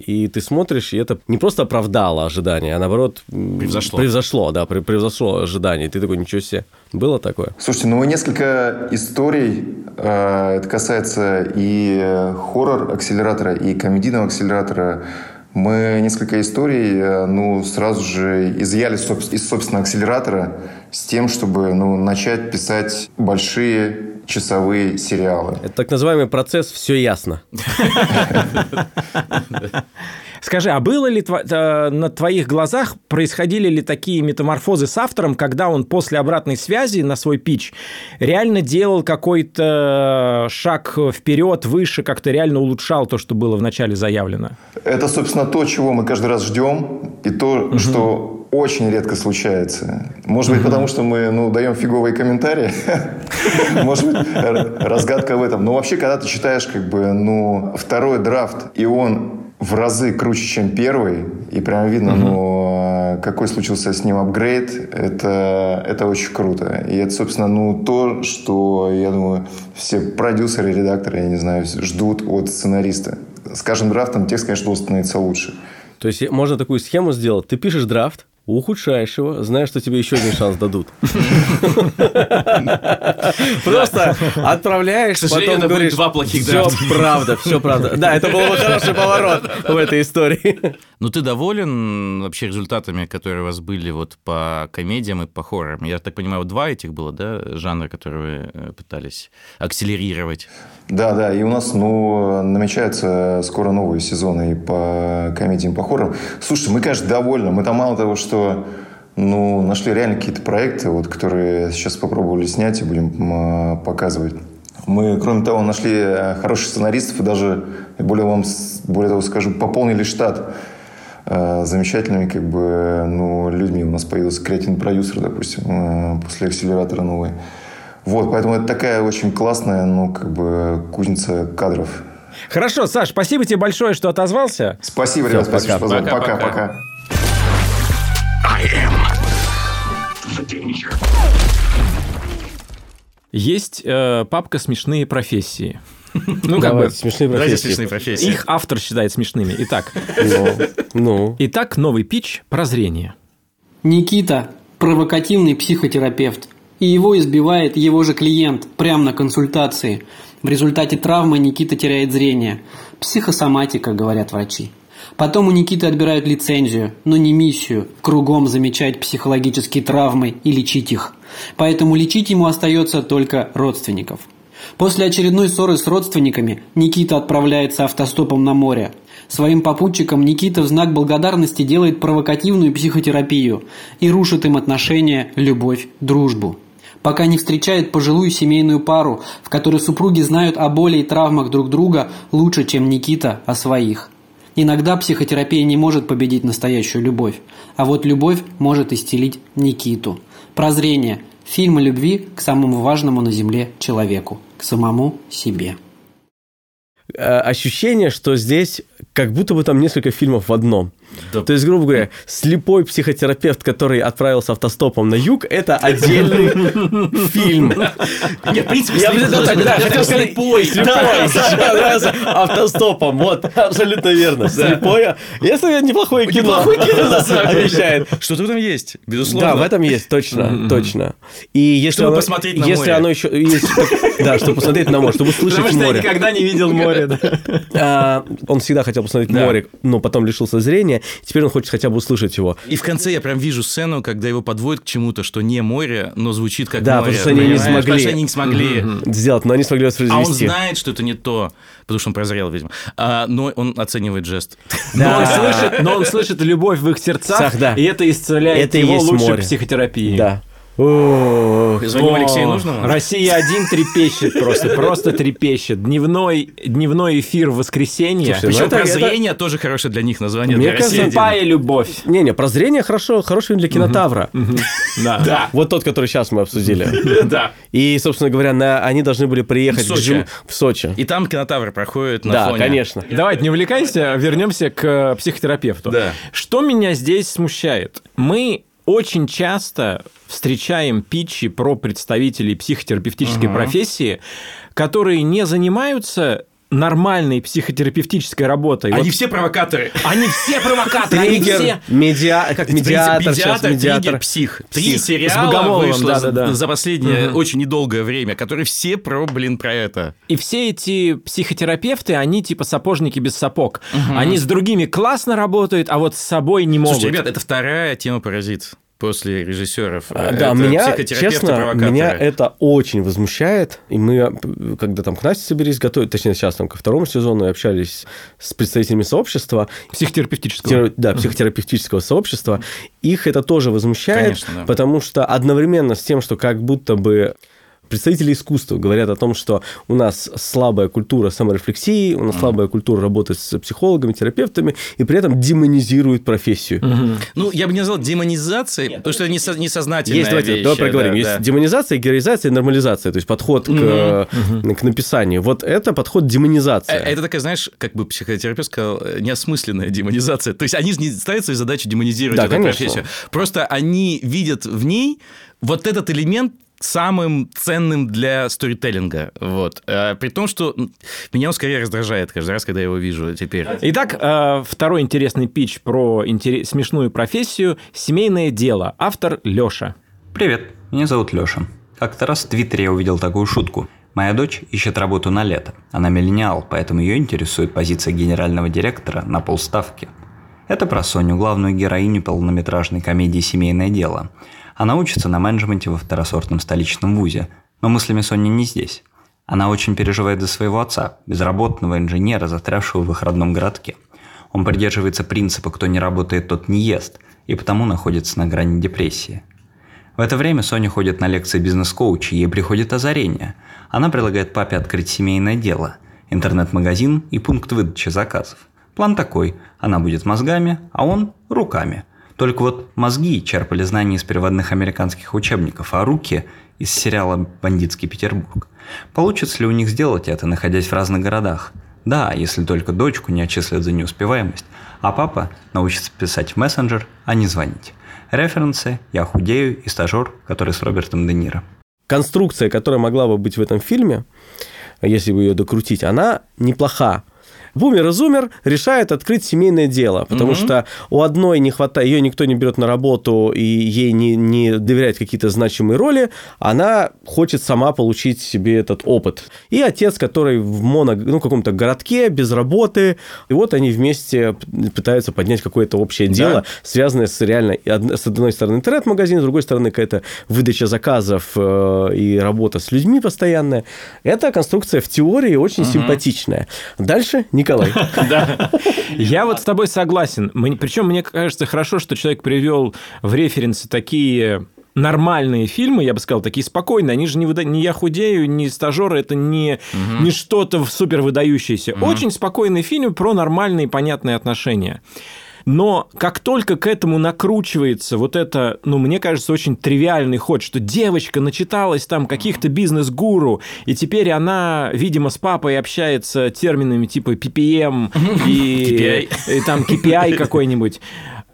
И ты смотришь, и это не просто оправдало ожидания, а наоборот... Превзошло. Превзошло, да, прев- превзошло ожидания. И ты такой, ничего себе. Было такое? Слушайте, ну несколько историй, э, это касается и э, хоррор-акселератора, и комедийного акселератора. Мы несколько историй, э, ну, сразу же изъяли из собственного акселератора с тем, чтобы, ну, начать писать большие часовые сериалы. Это так называемый процесс «все ясно». Скажи, а было ли э, на твоих глазах, происходили ли такие метаморфозы с автором, когда он после обратной связи на свой пич реально делал какой-то шаг вперед, выше, как-то реально улучшал то, что было вначале заявлено? Это, собственно, то, чего мы каждый раз ждем, и то, что очень редко случается. Может быть, потому что мы ну, даем фиговые комментарии. Может быть, разгадка в этом. Но вообще, когда ты читаешь как бы, ну, второй драфт, и он в разы круче, чем первый, и прям видно, ну, э, какой случился с ним апгрейд, это, это очень круто. И это, собственно, ну, то, что, я думаю, все продюсеры, редакторы, я не знаю, ждут от сценариста. С каждым драфтом текст, конечно, должен становиться лучше. То есть можно такую схему сделать. Ты пишешь драфт, ухудшаешь его, зная, что тебе еще один шанс дадут. Просто отправляешь, К сожалению, потом говоришь, два плохих все драфта». правда, все правда. Да, это был бы хороший поворот в этой истории. Ну, ты доволен вообще результатами, которые у вас были вот по комедиям и по хоррорам? Я так понимаю, два этих было, да, жанра, которые вы э, пытались акселерировать? Да, да, и у нас, ну, намечаются скоро новые сезоны и по комедиям, по хоррорам. Слушайте, мы, конечно, довольны. Мы там мало того, что ну, нашли реально какие-то проекты, вот, которые сейчас попробовали снять и будем м, показывать. Мы, кроме того, нашли э, хороших сценаристов и даже, более вам, более того скажу, пополнили штат э, замечательными как бы, ну, людьми. У нас появился креативный продюсер, допустим, э, после акселератора новый. Вот, поэтому это такая очень классная, ну, как бы, кузница кадров. Хорошо, Саш, спасибо тебе большое, что отозвался. Спасибо, ребят, спасибо, что позвали. Пока, Пока-пока. Есть э, папка «Смешные профессии». Ну, как Давайте, бы, смешные Давайте профессии. смешные профессии. их автор считает смешными. Итак, Ну, ну. итак, новый пич «Прозрение». Никита – провокативный психотерапевт. И его избивает его же клиент прямо на консультации. В результате травмы Никита теряет зрение. Психосоматика, говорят врачи. Потом у Никиты отбирают лицензию, но не миссию – кругом замечать психологические травмы и лечить их. Поэтому лечить ему остается только родственников. После очередной ссоры с родственниками Никита отправляется автостопом на море. Своим попутчикам Никита в знак благодарности делает провокативную психотерапию и рушит им отношения, любовь, дружбу. Пока не встречает пожилую семейную пару, в которой супруги знают о боли и травмах друг друга лучше, чем Никита о своих. Иногда психотерапия не может победить настоящую любовь, а вот любовь может исцелить Никиту. Прозрение. Фильм любви к самому важному на Земле человеку, к самому себе. Э, ощущение, что здесь как будто бы там несколько фильмов в одном. Да. То есть, грубо говоря, слепой психотерапевт, который отправился автостопом на юг, это отдельный фильм. Нет, в принципе, Я хотел сказать, слепой, слепой, автостопом, вот, абсолютно верно, слепое. Если неплохое кино, Неплохое кино, обещает. Что-то в этом есть, безусловно. Да, в этом есть, точно, точно. И если Чтобы посмотреть на если море. оно еще, да, чтобы посмотреть на море, чтобы услышать Потому что я море. никогда не видел море. Да. А, он всегда хотел посмотреть Да. море, но потом лишился зрения. Теперь он хочет хотя бы услышать его. И в конце я прям вижу сцену, когда его подводят к чему-то, что не море, но звучит как Да, море. потому что они не смогли. Потому что они не смогли. Сделать, но они смогли А он воспроизвести. знает, что это не то, потому что он прозрел, видимо. А, но он оценивает жест. Но он слышит, но он слышит любовь в их сердцах, да. и это исцеляет Это его лучше море. психотерапии. Да. Звоним О, Алексею Нужному. Россия один трепещет просто, просто трепещет. Дневной, дневной эфир в воскресенье. Слушай, ну Причем это- прозрение тоже хорошее для них название. Мне кажется. Слепая любовь. Не-не, прозрение хорошо, хороший для кинотавра. Да. Вот тот, который сейчас мы обсудили. Да. И, собственно говоря, на, они должны были приехать В Сочи. В Сочи. И там кинотавр проходит на Да, фоне. конечно. Давайте не увлекайся, вернемся к э, психотерапевту. Да. Что меня здесь смущает? Мы очень часто встречаем питчи про представителей психотерапевтической профессии, которые не занимаются нормальной психотерапевтической работой. Они Вот все провокаторы. Они все провокаторы, они Триггер, все... медиа, как медиатор, сейчас медиатор, медиатор. триггер, псих. Три Псих. С сериала вышло за- да-да-да. за последнее Мгм. очень недолгое время, которые все про, блин, про это. И все эти психотерапевты, они типа сапожники без сапог. Они с другими классно работают, а вот с собой не могут. Слушайте, ребят, это вторая тема «Паразит» после режиссеров. А, Это Да, меня, честно, меня это очень возмущает. И мы, э, когда там к Насте соберись готовить, точнее, сейчас там ко второму сезону, и общались с представителями сообщества, Психотерапевтического. тер- да, психотерапевтического сообщества, их это тоже возмущает, Конечно, да. потому что одновременно с тем, что как будто бы представители искусства говорят о том, что у нас слабая культура саморефлексии, у нас слабая культура работы с психологами, терапевтами, и при этом демонизируют профессию. Ну, я бы не назвал демонизацией, потому что это не со- несознательная Есть, давайте, вещь, давай проговорим. да, Есть да. демонизация, героизация и нормализация, то есть подход к, э, к написанию. Вот это подход Э, демонизация. Это такая, знаешь, как бы психотерапевт сказал, э, неосмысленная демонизация. То есть они же не ставят свою задачу демонизировать Да, эту конечно. профессию. Просто они видят в ней вот этот элемент самым ценным для сторителлинга. Вот. А, При том, что меня он скорее раздражает каждый раз, когда я его вижу теперь. Итак, э, второй интересный пич про интере- смешную профессию «Семейное дело». Автор Лёша. Привет, меня зовут Лёша. Как-то раз в Твиттере я увидел такую шутку. Моя дочь ищет работу на лето. Она миллениал, поэтому ее интересует позиция генерального директора на полставки. Это про Соню, главную героиню полнометражной комедии «Семейное дело». Она учится на менеджменте во второсортном столичном вузе, но мыслями Сони не здесь. Она очень переживает за своего отца, безработного инженера, застрявшего в их родном городке. Он придерживается принципа «кто не работает, тот не ест», и потому находится на грани депрессии. В это время Соня ходит на лекции бизнес-коуча, ей приходит озарение. Она предлагает папе открыть семейное дело, интернет-магазин и пункт выдачи заказов. План такой – она будет мозгами, а он – руками. Только вот мозги черпали знания из переводных американских учебников, а руки – из сериала «Бандитский Петербург». Получится ли у них сделать это, находясь в разных городах? Да, если только дочку не отчислят за неуспеваемость, а папа научится писать в мессенджер, а не звонить. Референсы «Я худею» и «Стажер», который с Робертом Де Ниро. Конструкция, которая могла бы быть в этом фильме, если бы ее докрутить, она неплоха. Бумер и Зумер решает открыть семейное дело, потому что у одной не хватает, ее никто не берет на работу и ей не, не доверяет какие-то значимые роли, она хочет сама получить себе этот опыт. И отец, который в моно, ну, каком-то городке, без работы, и вот они вместе пытаются поднять какое-то общее дело, связанное с реально, с одной стороны интернет-магазин, с другой стороны какая-то выдача заказов э, и работа с людьми постоянная. Эта конструкция в теории очень симпатичная. Дальше Николай. Да. Я вот с тобой согласен. Причем мне кажется хорошо, что человек привел в референсы такие нормальные фильмы, я бы сказал, такие спокойные. Они же не, выда... не я худею, не стажеры, это не, не что-то супер выдающееся. Очень спокойный фильм про нормальные понятные отношения. Но как только к этому накручивается вот это, ну, мне кажется, очень тривиальный ход, что девочка начиталась там каких-то бизнес-гуру, и теперь она, видимо, с папой общается терминами типа PPM и, и там KPI какой-нибудь,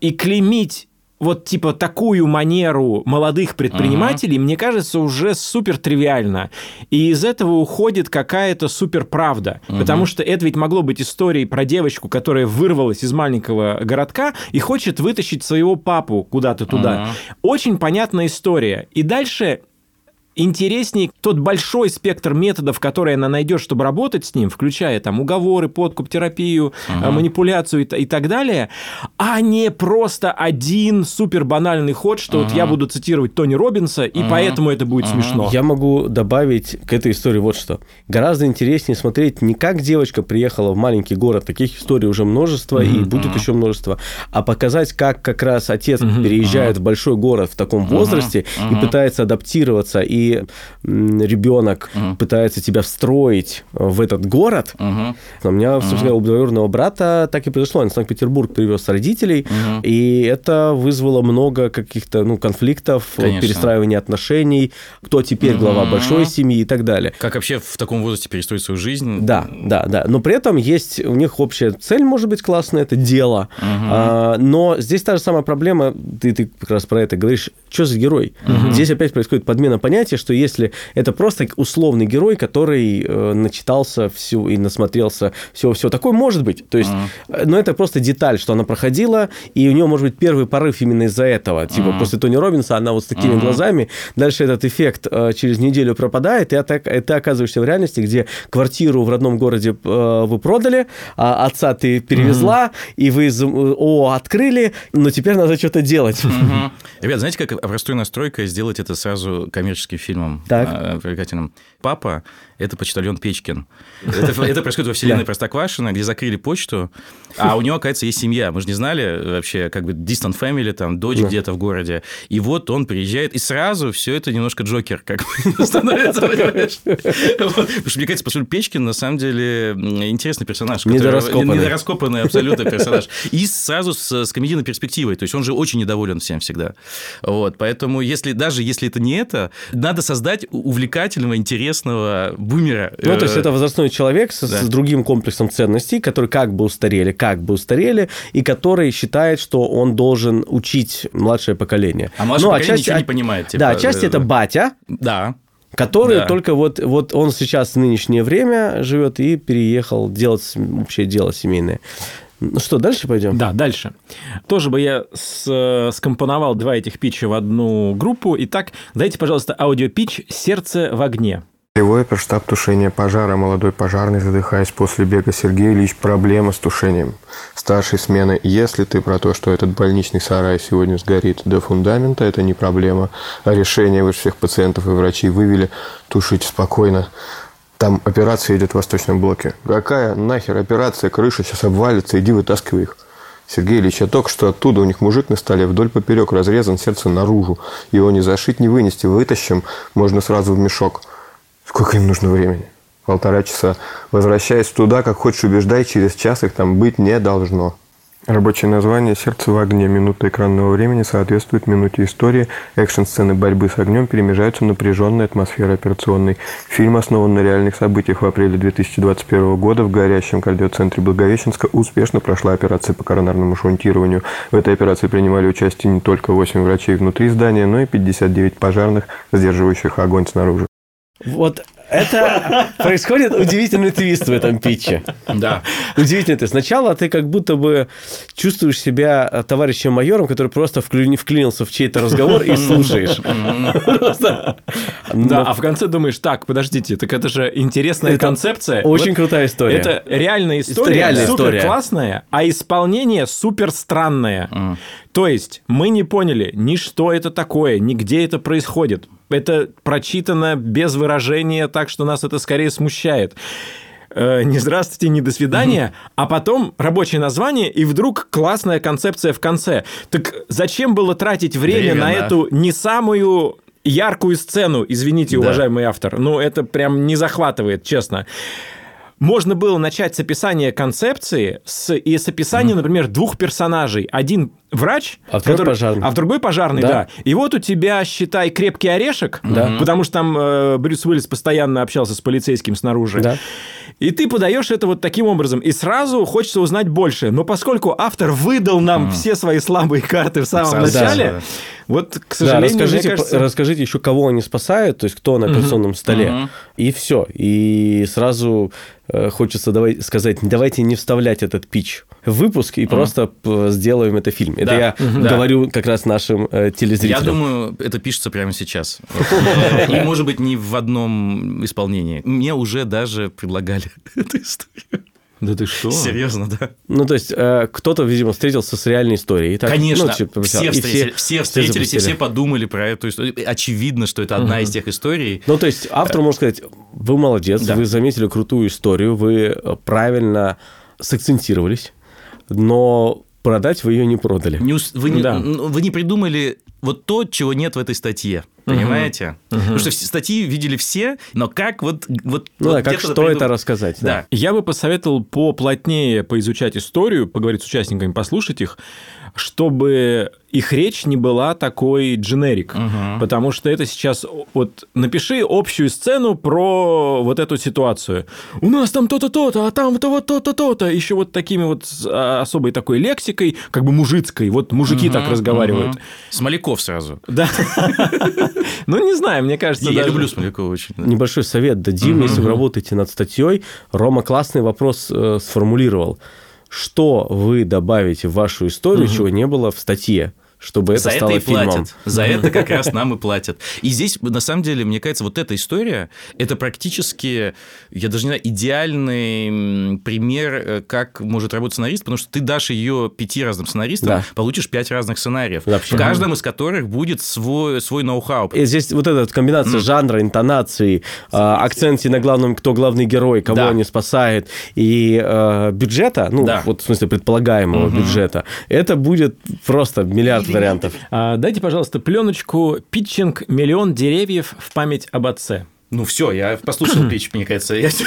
и клеймить вот типа такую манеру молодых предпринимателей, мне кажется, уже супер тривиально. И из этого уходит какая-то супер правда. Потому что это ведь могло быть историей про девочку, которая вырвалась из маленького городка и хочет вытащить своего папу куда-то туда. Очень понятная история. И дальше интереснее тот большой спектр методов, которые она найдет, чтобы работать с ним, включая там уговоры, подкуп, терапию, uh-huh. манипуляцию и, и так далее, а не просто один супер банальный ход, что uh-huh. вот я буду цитировать Тони Робинса, и uh-huh. поэтому это будет uh-huh. смешно. Я могу добавить к этой истории вот что. Гораздо интереснее смотреть не как девочка приехала в маленький город, таких историй уже множество, uh-huh. и будет еще множество, а показать, как как раз отец uh-huh. переезжает uh-huh. в большой город в таком возрасте uh-huh. и пытается адаптироваться, и ребенок uh-huh. пытается тебя встроить в этот город. Uh-huh. У меня, собственно, uh-huh. у двоюродного брата так и произошло. Он в Санкт-Петербург привез родителей, uh-huh. и это вызвало много каких-то ну, конфликтов, Конечно. перестраивания отношений, кто теперь uh-huh. глава большой семьи и так далее. Как вообще в таком возрасте перестроить свою жизнь? Да, да, да. Но при этом есть у них общая цель, может быть, классная, это дело. Uh-huh. А, но здесь та же самая проблема, ты, ты как раз про это говоришь, что за герой? Uh-huh. Здесь опять происходит подмена понятия, Представьте, что если это просто условный герой, который э, начитался всю и насмотрелся всего, всего. Такое может быть. То есть, э, но это просто деталь, что она проходила, и у нее может быть первый порыв именно из-за этого. Типа, после Тони Робинса она вот с такими глазами, дальше этот эффект э, через неделю пропадает, и ты, ты оказываешься в реальности, где квартиру в родном городе э, вы продали, а отца ты перевезла, и вы из- о, открыли, но теперь надо что-то делать. Ребят, знаете, как простой настройка сделать это сразу коммерческим фильмом Так. а, привлекательным? Папа – это почтальон Печкин. Это, это происходит во вселенной. Простоквашино, где закрыли почту, а у него, оказывается, есть семья. Мы же не знали вообще, как бы distant family, там, дочь Да. где-то в городе. И вот он приезжает, и сразу все это немножко Джокер как становится, понимаешь? Потому что, мне кажется, посмотрю, Печкин, на самом деле, интересный персонаж. Недораскопанный. Недораскопанный абсолютно персонаж. И сразу с, с комедийной перспективой. То есть он же очень недоволен всем всегда. Вот. Поэтому, если, даже если это не это, надо создать увлекательного, интересного бумера. Ну, то есть Э, это возрастной человек с, да. с другим комплексом ценностей, который как бы устарели, как бы устарели, и который считает, что он должен учить младшее поколение. А младшее Ну, поколение отчасти- ничего не понимает, типа, да, отчасти э, это батя, Да. который Да. только вот, вот он сейчас в нынешнее время живет и переехал делать общее дело семейное. Ну что, дальше пойдем? Да, дальше. Тоже бы я с- скомпоновал два этих питча в одну группу. Итак, дайте, пожалуйста, аудиопитч «Сердце в огне». Полевой оперштаб тушения пожара. Молодой пожарный, задыхаясь после бега Сергей Ильич, проблема с тушением. Старшей смены. Если ты про то, что этот больничный сарай сегодня сгорит до фундамента, это не проблема. А решение вы всех пациентов и врачей вывели. Тушите спокойно. Там операция идет в Восточном блоке. Какая нахер операция? Крыша сейчас обвалится, иди вытаскивай их. Сергей Ильич, я только что оттуда, у них мужик на столе вдоль поперек разрезан, сердце наружу. Его не зашить, не вынести, вытащим, можно сразу в мешок. Сколько им нужно времени? Полтора часа. Возвращаясь туда, как хочешь убеждай, через час их там быть не должно. Рабочее название «Сердце в огне». Минута экранного времени соответствует минуте истории. Экшн-сцены борьбы с огнем перемежаются напряженной атмосферой операционной. Фильм основан на реальных событиях. В апреле 2021 года в горящем кардиоцентре Благовещенска успешно прошла операция по коронарному шунтированию. В этой операции принимали участие не только 8 врачей внутри здания, но и 59 пожарных, сдерживающих огонь снаружи. Вот это происходит удивительный твист в этом питче. Да. Удивительно ты. Сначала ты как будто бы чувствуешь себя э, товарищем майором, который просто вклини- вклинился в чей-то разговор и слушаешь. Просто. Да, а в конце думаешь, так, подождите, так это же интересная концепция. Очень крутая история. Это реальная история, супер классная, а исполнение супер странное. То есть мы не поняли ни что это такое, ни где это происходит. Это прочитано без выражения, так что нас это скорее смущает. Э, Не здравствуйте, не до свидания, а потом рабочее название, и вдруг классная концепция в конце. Так зачем было тратить время, Время, на да. эту не самую яркую сцену, извините, Да. уважаемый автор. Ну, это прям не захватывает, честно. Можно было начать с описания концепции с, и с описания, например, двух персонажей. Один врач, А второй пожарный. а в другой пожарный, Да. да. И вот у тебя, считай, крепкий орешек, потому что там э, Брюс Уиллис постоянно общался с полицейским снаружи. Да. И ты подаешь это вот таким образом, и сразу хочется узнать больше. Но поскольку автор выдал нам все свои слабые карты в самом Сразу, начале, да. вот, к Да, сожалению, расскажите, мне кажется... расскажите еще, кого они спасают, то есть кто на операционном столе. И все. И сразу э, хочется давай, сказать, давайте не вставлять этот пич в выпуск и просто п- сделаем это фильм. Это Да. я. Да. говорю как раз нашим э, Я телезрителям. думаю, это пишется прямо сейчас. И, может быть, не в одном исполнении. Мне уже даже предлагали эту историю. Да ты что? Серьезно, да. Ну, то есть, э, кто-то, видимо, встретился с реальной историей. И так, Конечно, ну, типа, все и встретили- все встретились и запустили. все подумали про эту историю. Очевидно, что это одна из тех историй. Ну, то есть, автор может сказать, вы молодец, Да. вы заметили крутую историю, вы э, правильно сакцентировались, но продать вы ее не продали. Не вы, не, Да. вы не придумали вот то, чего нет в этой статье. Понимаете? Потому что статьи видели все, но как вот... вот Ну вот да, как что придум- это рассказать. Да. Да. Я бы посоветовал поплотнее поизучать историю, поговорить с участниками, послушать их, чтобы их речь не была такой дженерик. Потому что это сейчас... Вот напиши общую сцену про вот эту ситуацию. У нас там то-то, то-то, а там то вот то-то, то-то. Еще вот такими вот а, особой такой лексикой, как бы мужицкой. Вот мужики так разговаривают. Смоляков сразу. Да. Ну, не знаю, мне кажется... Я люблю Смолякова очень. Небольшой совет дадим, если вы работаете над статьей. Рома классный вопрос э, сформулировал. Что вы добавите в вашу историю, чего не было в статье, чтобы это За это стало и фильмом? платят. За это как раз нам и платят. И здесь, на самом деле, мне кажется, вот эта история, это практически, я даже не знаю, идеальный пример, э, как может работать сценарист, потому что ты дашь ее пяти разным сценаристам, Да. получишь пять разных сценариев, Да, в каждом из которых будет свой, свой ноу-хау. И здесь вот эта комбинация жанра, интонации, э, акценте на главном, кто главный герой, кого Да. они спасают, и э, бюджета, ну, Да. вот в смысле предполагаемого бюджета, это будет просто миллиард вариантов. А, дайте, пожалуйста, пленочку «Питчинг. Миллион деревьев в память об отце». Ну все, я послушал пич, мне кажется, я, все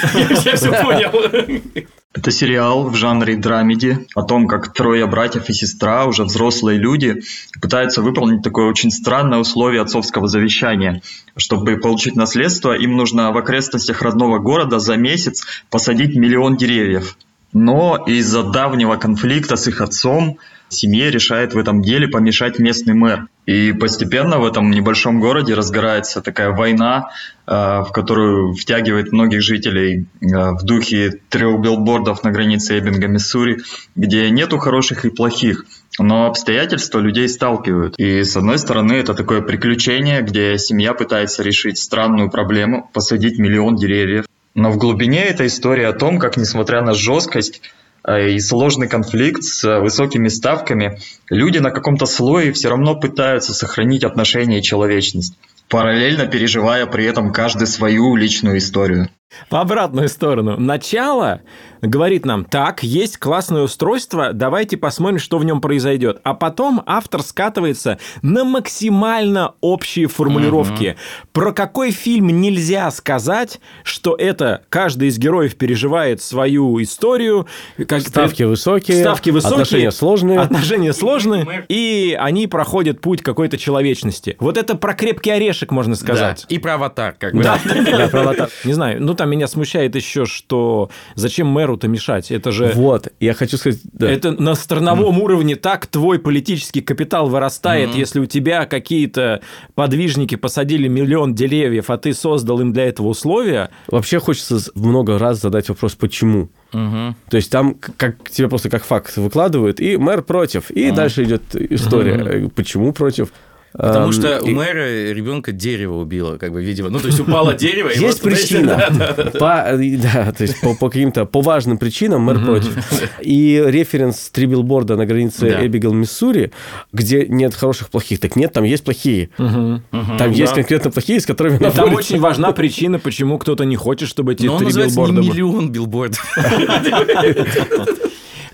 понял. Это сериал в жанре драмеди о том, как трое братьев и сестра, уже взрослые люди, пытаются выполнить такое очень странное условие отцовского завещания. Чтобы получить наследство, им нужно в окрестностях родного города за месяц посадить миллион деревьев. Но из-за давнего конфликта с их отцом семье решает в этом деле помешать местный мэр. И постепенно в этом небольшом городе разгорается такая война, э, в которую втягивает многих жителей э, в духе трех билбордов на границе Эббинга, Миссури, где нету хороших и плохих, но обстоятельства людей сталкивают. И с одной стороны это такое приключение, где семья пытается решить странную проблему, посадить миллион деревьев. Но в глубине эта история о том, как несмотря на жесткость и сложный конфликт с э, высокими ставками, люди на каком-то слое все равно пытаются сохранить отношения и человечность, параллельно переживая при этом каждый свою личную историю. В обратную сторону. Начало говорит нам, так, есть классное устройство, давайте посмотрим, что в нем произойдет. А потом автор скатывается на максимально общие формулировки. Про какой фильм нельзя сказать, что это каждый из героев переживает свою историю. Как Ставки высокие, Ставки высокие. отношения сложные. Отношения сложные, и они проходят путь какой-то человечности. Вот это про крепкий орешек, можно Да. сказать. И про аватар, как бы. Да, да, про аватар. Не знаю, ну там меня смущает еще, что зачем мэру-то мешать? Это же... Вот, я хочу сказать... да. Это на страновом уровне так твой политический капитал вырастает, если у тебя какие-то подвижники посадили миллион деревьев, а ты создал им для этого условия. Вообще хочется много раз задать вопрос, почему. Мгм. То есть там как тебе просто как факт выкладывают, и мэр против, и дальше идет история. Э, Почему против? Потому Эм, что у мэра ребенка дерево убило, как бы, видимо. Ну, то есть упало дерево. Есть причина. Да, да, то есть по, каким-то по важным причинам мэр против. И референс три билборда на границе Да. Эбигел, Миссури, где нет хороших плохих. Так нет, там есть плохие. Там есть конкретно плохие, с которыми там очень важна причина, почему кто-то не хочет, чтобы эти три билборда... миллион билбордов.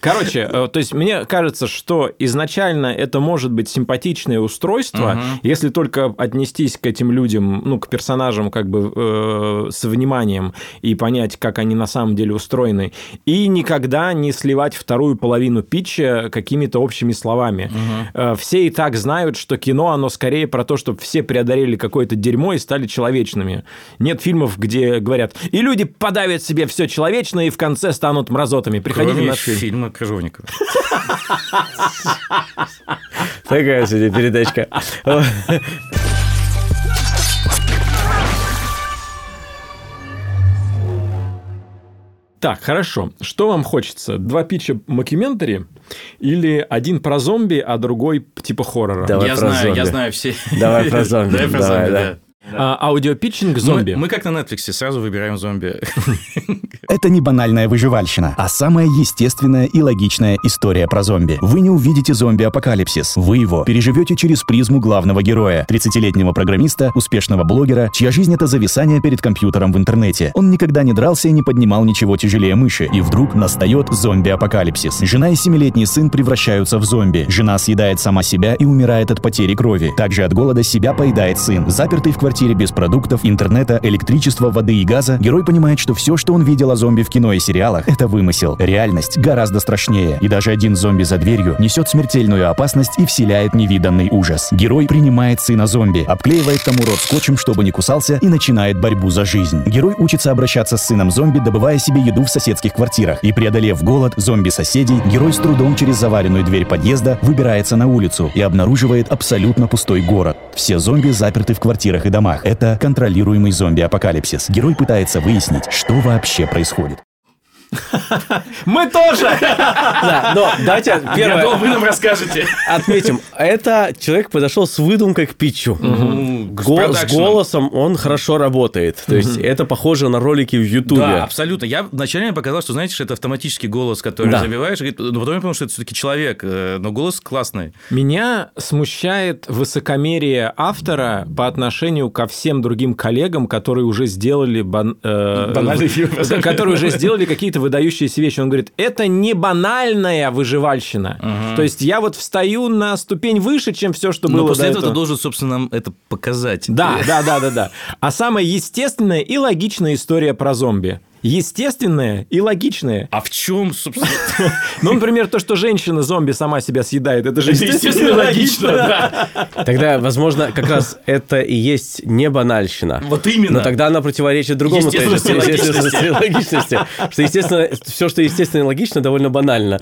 Короче, э, то есть мне кажется, что изначально это может быть симпатичное устройство, если только отнестись к этим людям, ну, к персонажам как бы э, с вниманием и понять, как они на самом деле устроены, и никогда не сливать вторую половину питча какими-то общими словами. Э, Все и так знают, что кино, оно скорее про то, чтобы все преодолели какое-то дерьмо и стали человечными. Нет фильмов, где говорят, и люди подавят себе все человечное и в конце станут мразотами. Приходите Кроме наш фильм. фильма Крыжовникова. Такая сегодня передачка. Так, хорошо. Что вам хочется? Два питча мокюментари или один про зомби, а другой типа хоррора? Давай Я про знаю, я зомби. знаю все. Давай про зомби, Давай про зомби, да. Да. А, аудиопитчинг Мы- зомби. Мы как на Netflix сразу выбираем зомби. Это не банальная выживальщина, а самая естественная и логичная история про зомби. Вы не увидите зомби-апокалипсис. Вы его переживете через призму главного героя, 30-летнего программиста, успешного блогера, чья жизнь — это зависание перед компьютером в интернете. Он никогда не дрался и не поднимал ничего тяжелее мыши. И вдруг настает зомби-апокалипсис. Жена и семилетний сын превращаются в зомби. Жена съедает сама себя и умирает от потери крови. Также от голода себя поедает сын. Запертый в квартире квартире без продуктов, интернета, электричества, воды и газа, герой понимает, что все, что он видел о зомби в кино и сериалах, это вымысел. Реальность гораздо страшнее. И даже один зомби за дверью несет смертельную опасность и вселяет невиданный ужас. Герой принимает сына зомби, обклеивает тому рот скотчем, чтобы не кусался, и начинает борьбу за жизнь. Герой учится обращаться с сыном зомби, добывая себе еду в соседских квартирах. И преодолев голод, зомби-соседей, герой с трудом через заваренную дверь подъезда выбирается на улицу и обнаруживает абсолютно пустой город. Все зомби заперты в квартирах и домах. Это контролируемый зомби-апокалипсис. Герой пытается выяснить, что вообще происходит. Мы тоже! Да, но давайте первое... Я думал, вы нам расскажете. Отметим, это человек подошел с выдумкой к питчу. Го- с голосом он хорошо работает. То есть это похоже на ролики в Ютубе. Да, абсолютно. Я вначале мне показалось, что, знаете, что это автоматический голос, который Да. забиваешь, но потом я понял, что это все-таки человек, э, но голос классный. Меня смущает высокомерие автора по отношению ко всем другим коллегам, которые уже сделали бан- э, Банальный фильм. да, которые уже сделали какие-то выдающиеся вещи. Он говорит, это не банальная выживальщина. То есть я вот встаю на ступень выше, чем все, что Но было после до этого этого. ты должен, собственно, нам это показать. Да, да, да, да, да. А самая естественная и логичная история про зомби. Естественная и логичная. А в чем, собственно? Ну, например, то, что женщина-зомби сама себя съедает, это же естественно и логично. да. Тогда, возможно, как раз это и есть не банальщина. Вот именно. Но тогда она противоречит другому Естественности и логичности. естественности и логичности. Что, естественно, все, что естественно и логично, довольно банально.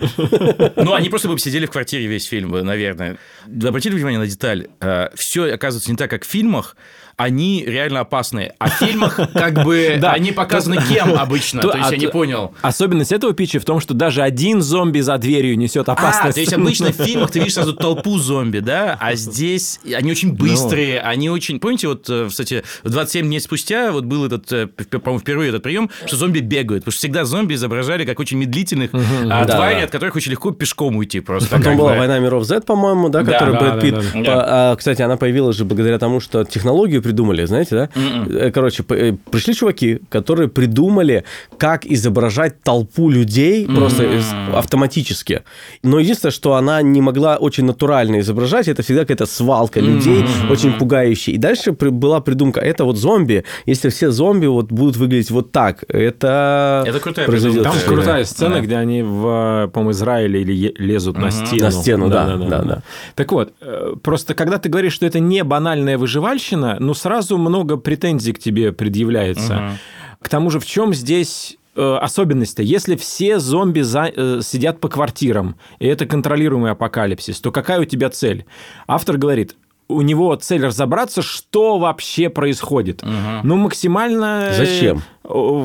Ну, они просто бы сидели в квартире весь фильм, наверное. Обратили внимание на деталь? Все оказывается не так, как в фильмах. Они реально опасные. А в фильмах как бы они показаны кем обычно? То- есть а я не то- понял. Особенность этого питча в том, что даже один зомби за дверью несет А, опасность. то есть обычно в фильмах ты видишь сразу толпу зомби, да? А здесь они очень быстрые, они очень... Помните, вот, э, кстати, 27 дней спустя вот был этот, э, по-моему, впервые этот прием, что зомби бегают. Потому что всегда зомби изображали как очень медлительных а, тварей, от которых очень легко пешком уйти просто. Потом была бы. «Война миров Z», по-моему, да, да, Брэд Питт. а, Кстати, она появилась же благодаря тому, что технологию придумали, знаете, да? Э, Короче, э, пришли чуваки, которые придумали, как изображать толпу людей просто из- автоматически. Но единственное, что она не могла очень натурально изображать, это всегда какая-то свалка людей, очень пугающая. И дальше при- была придумка, это вот зомби, если все зомби вот будут выглядеть вот так, это... Это крутая произойдет Там крутая сцена, Да. где они в, по-моему, Израиле или е- лезут на стену. На стену, да, да, да. Так вот, э, просто когда ты говоришь, что это не банальная выживальщина, ну сразу много претензий к тебе предъявляется. К тому же, в чем здесь э, особенность-то? Если все зомби за- э, сидят по квартирам, и это контролируемый апокалипсис, то какая у тебя цель? Автор говорит, у него цель разобраться, что вообще происходит. Ну, максимально... э, Зачем?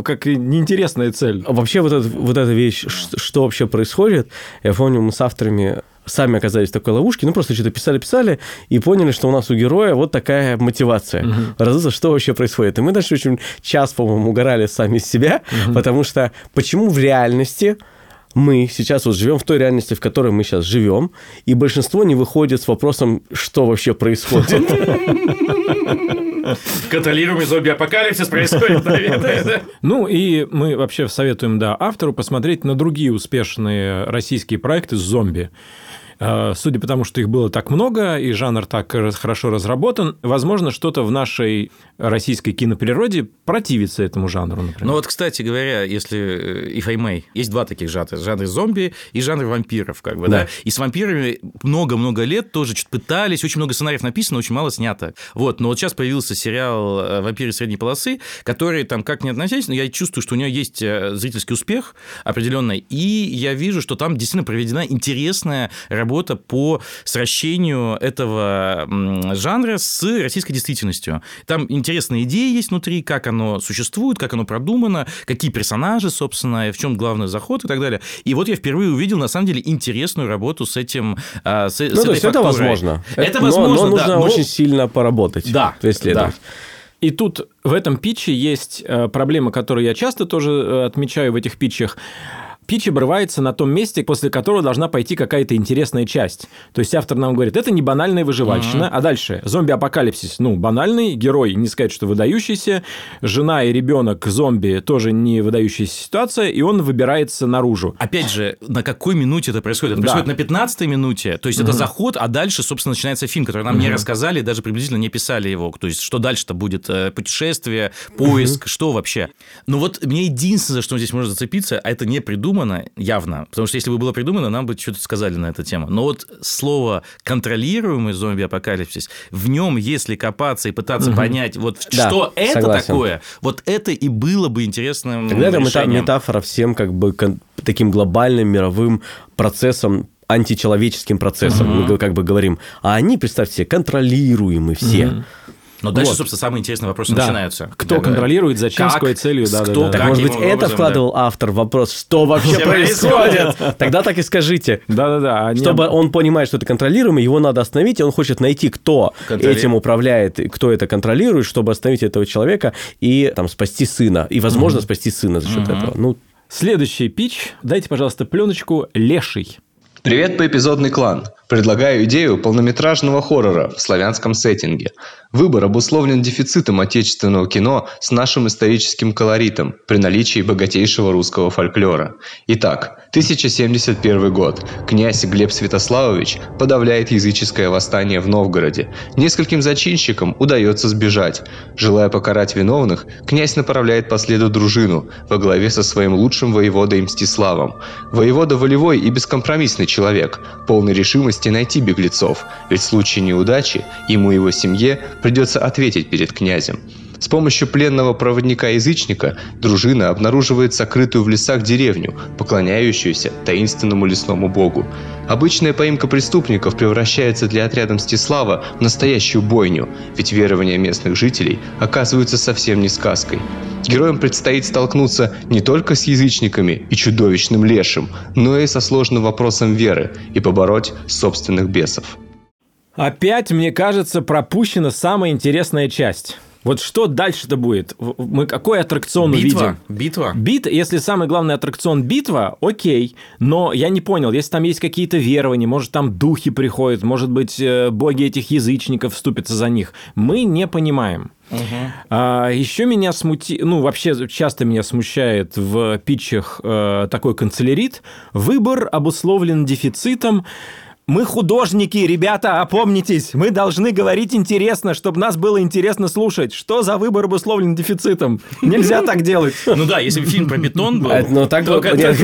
Как неинтересная цель. Вообще вот, эта- вот эта вещь, что вообще происходит, я помню, мы с авторами сами оказались в такой ловушке, ну просто что-то писали-писали и поняли, что у нас у героя вот такая мотивация. Разобраться, что вообще происходит. И мы дальше очень час, по-моему, угорали сами себя, потому что почему в реальности мы сейчас вот живем в той реальности, в которой мы сейчас живем, и большинство не выходит с вопросом, что вообще происходит. Контролируемый зомби-апокалипсис происходит, наверное. Ну и мы вообще советуем, да, автору посмотреть на другие успешные российские проекты с зомби. Э, Судя по тому, что их было так много, и жанр так хорошо разработан, возможно, что-то в нашей российской киноприроде противится этому жанру, например. Ну вот, кстати говоря, если э, if I may, есть два таких жанра. Жанр зомби и жанр вампиров, как бы, да. Да. И с вампирами много-много лет тоже что-то пытались, очень много сценариев написано, очень мало снято. Вот, но вот сейчас появился сериал э, «Вампиры средней полосы», который там как не относясь, но я чувствую, что у него есть зрительский успех определенный, и я вижу, что там действительно проведена интересная работа по сращению этого жанра с российской действительностью. Там интересные идеи есть внутри, как оно существует, как оно продумано, какие персонажи, собственно, и в чем главный заход и так далее. И вот я впервые увидел, на самом деле, интересную работу с этим, а, с, с Ну, этой то есть это фактурой. возможно. Это Но- возможно, но, да, нужно но- очень сильно поработать. Да, исследовать. да. И тут в этом питче есть э, проблема, которую я часто тоже э, отмечаю в этих питчах. Пич обрывается на том месте, после которого должна пойти какая-то интересная часть. То есть автор нам говорит, это не банальная выживальщина, а дальше зомби-апокалипсис, ну, банальный, герой, не сказать, что выдающийся, жена и ребенок зомби тоже не выдающаяся ситуация, и он выбирается наружу. Опять же, на какой минуте это происходит? Это Да. происходит на 15 минуте, то есть это Мгм. заход, а дальше, собственно, начинается фильм, который нам не Мгм. рассказали, даже приблизительно не писали его. То есть что дальше-то будет? Э, Путешествие, поиск, что вообще? Ну вот мне единственное, за что здесь можно зацепиться, а это не придумано явно, потому что если бы было придумано, нам бы что-то сказали на эту тему. Но вот слово «контролируемый зомби-апокалипсис», в нем, если копаться и пытаться Мгм. понять, вот Да, что это согласен. такое, вот это и было бы интересным Тогда это решением. метафора всем как бы таким глобальным мировым процессом античеловеческим процессом, Мгм. мы как бы говорим, а они, представьте себе, контролируемы все. Мгм. Но дальше, Вот. собственно, самые интересные вопросы Да. начинаются. Кто Когда- контролирует, зачем, с какой целью, да, да, кто, да. Так, как, может быть, каким это образом, вкладывал автор в вопрос, что вообще происходит? Тогда так и скажите. Да-да-да. они- Чтобы он понимает, что это контролируемо, его надо остановить, и он хочет найти, кто этим управляет, кто это контролирует, чтобы остановить этого человека и там спасти сына. И, возможно, спасти сына за счет этого. Ну, Следующий пич. Дайте, пожалуйста, пленочку «Леший». Привет, поэпизодный клан. Предлагаю идею полнометражного хоррора в славянском сеттинге. Выбор обусловлен дефицитом отечественного кино с нашим историческим колоритом при наличии богатейшего русского фольклора. Итак, 1071 год. Князь Глеб Святославович подавляет языческое восстание в Новгороде. Нескольким зачинщикам удается сбежать. Желая покарать виновных, князь направляет по следу дружину во главе со своим лучшим воеводой Мстиславом. Воевода волевой и бескомпромиссный человек, полный решимости найти беглецов, ведь в случае неудачи ему и его семье придется ответить перед князем. С помощью пленного проводника-язычника дружина обнаруживает сокрытую в лесах деревню, поклоняющуюся таинственному лесному богу. Обычная поимка преступников превращается для отряда Мстислава в настоящую бойню, ведь верования местных жителей оказываются совсем не сказкой. Героям предстоит столкнуться не только с язычниками и чудовищным лешим, но и со сложным вопросом веры и побороть собственных бесов. Опять, мне кажется, пропущена самая интересная часть. Вот что дальше-то будет? Мы какой аттракцион Битва? увидим? Битва? Бит, если самый главный аттракцион битва, окей, но я не понял, если там есть какие-то верования, может там духи приходят, может быть э, боги этих язычников вступятся за них, мы не понимаем. А, еще меня смути... Ну, вообще, часто меня смущает в питчах э, такой канцелярит. Выбор обусловлен дефицитом. Мы художники, ребята, опомнитесь. Мы должны говорить интересно, чтобы нас было интересно слушать. Что за выбор обусловлен дефицитом? Нельзя так делать. Ну да, если бы фильм про бетон был... А это- ну, так нет,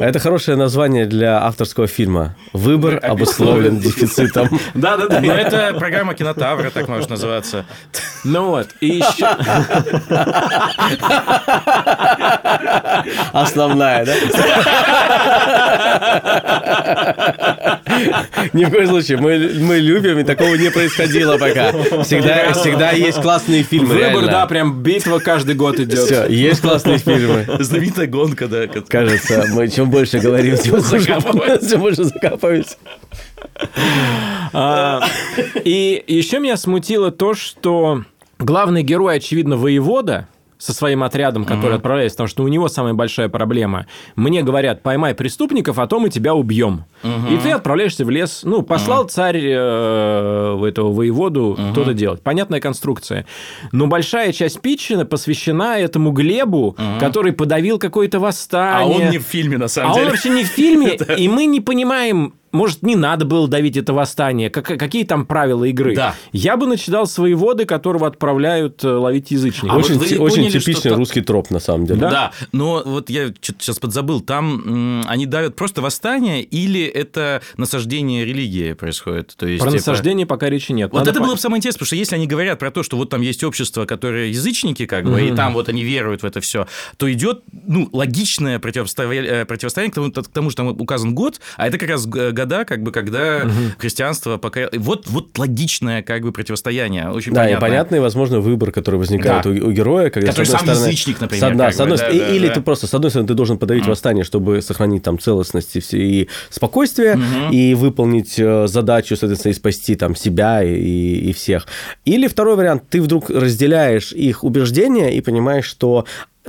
это хорошее название для авторского фильма. Выбор обусловлен дефицитом. Да-да-да. Ну, это программа кинотавра, так может называться. Ну вот, и еще... Основная, да? Ни в коем случае. Мы, мы любим, и такого не происходило пока. Всегда, всегда есть классные фильмы, Выбор, реально. да, прям битва каждый год идет. Все, есть классные фильмы. Знаменитая гонка, да. Кажется, мы чем больше говорим, тем Закапываемся. тем больше закапываемся. А, И еще меня смутило то, что главный герой, очевидно, воевода со своим отрядом, который Мгм. отправляется, потому что у него самая большая проблема. Мне говорят, поймай преступников, а то мы тебя убьем. Мгм. И ты отправляешься в лес. Ну, послал царь э, этого воеводу что-то делать. Понятная конструкция. Но большая часть питча посвящена этому Глебу, который подавил какое-то А восстание. он не в фильме, на самом А деле. он вообще не в фильме, и мы не понимаем, может, не надо было давить это восстание, как- какие там правила игры. Да. Я бы начитал свои воды, которого отправляют э, ловить язычников. А очень вот не очень поняли, типичный что- русский троп, на самом деле. Да? но вот я сейчас подзабыл, там м, они давят просто восстание или это насаждение религии происходит? То есть, Про типа- насаждение пока речи нет. Вот Надо это по- было бы самое интересное, потому что если они говорят про то, что вот там есть общество, которое язычники, как бы, и Мгм. там вот они веруют в это все, то идет ну, логичное противостояние, э, противостояние к тому, к тому, что там указан год, а это как раз г- года, как бы, когда Мгм. христианство пока... Вот, вот логичное как бы противостояние, очень Да, понятное. и понятный, возможно, выбор, который возникает Да. у, у героя, когда Который сам стороны, язычник, например, с как с бы, одной да, да, или да. ты просто, с одной стороны, ты должен подавить восстание, чтобы сохранить там целостность и, все, и спокойствие, Мгм. и выполнить э, задачу, соответственно, и спасти там себя и, и всех. Или второй вариант, ты вдруг разделяешь их убеждения и понимаешь, что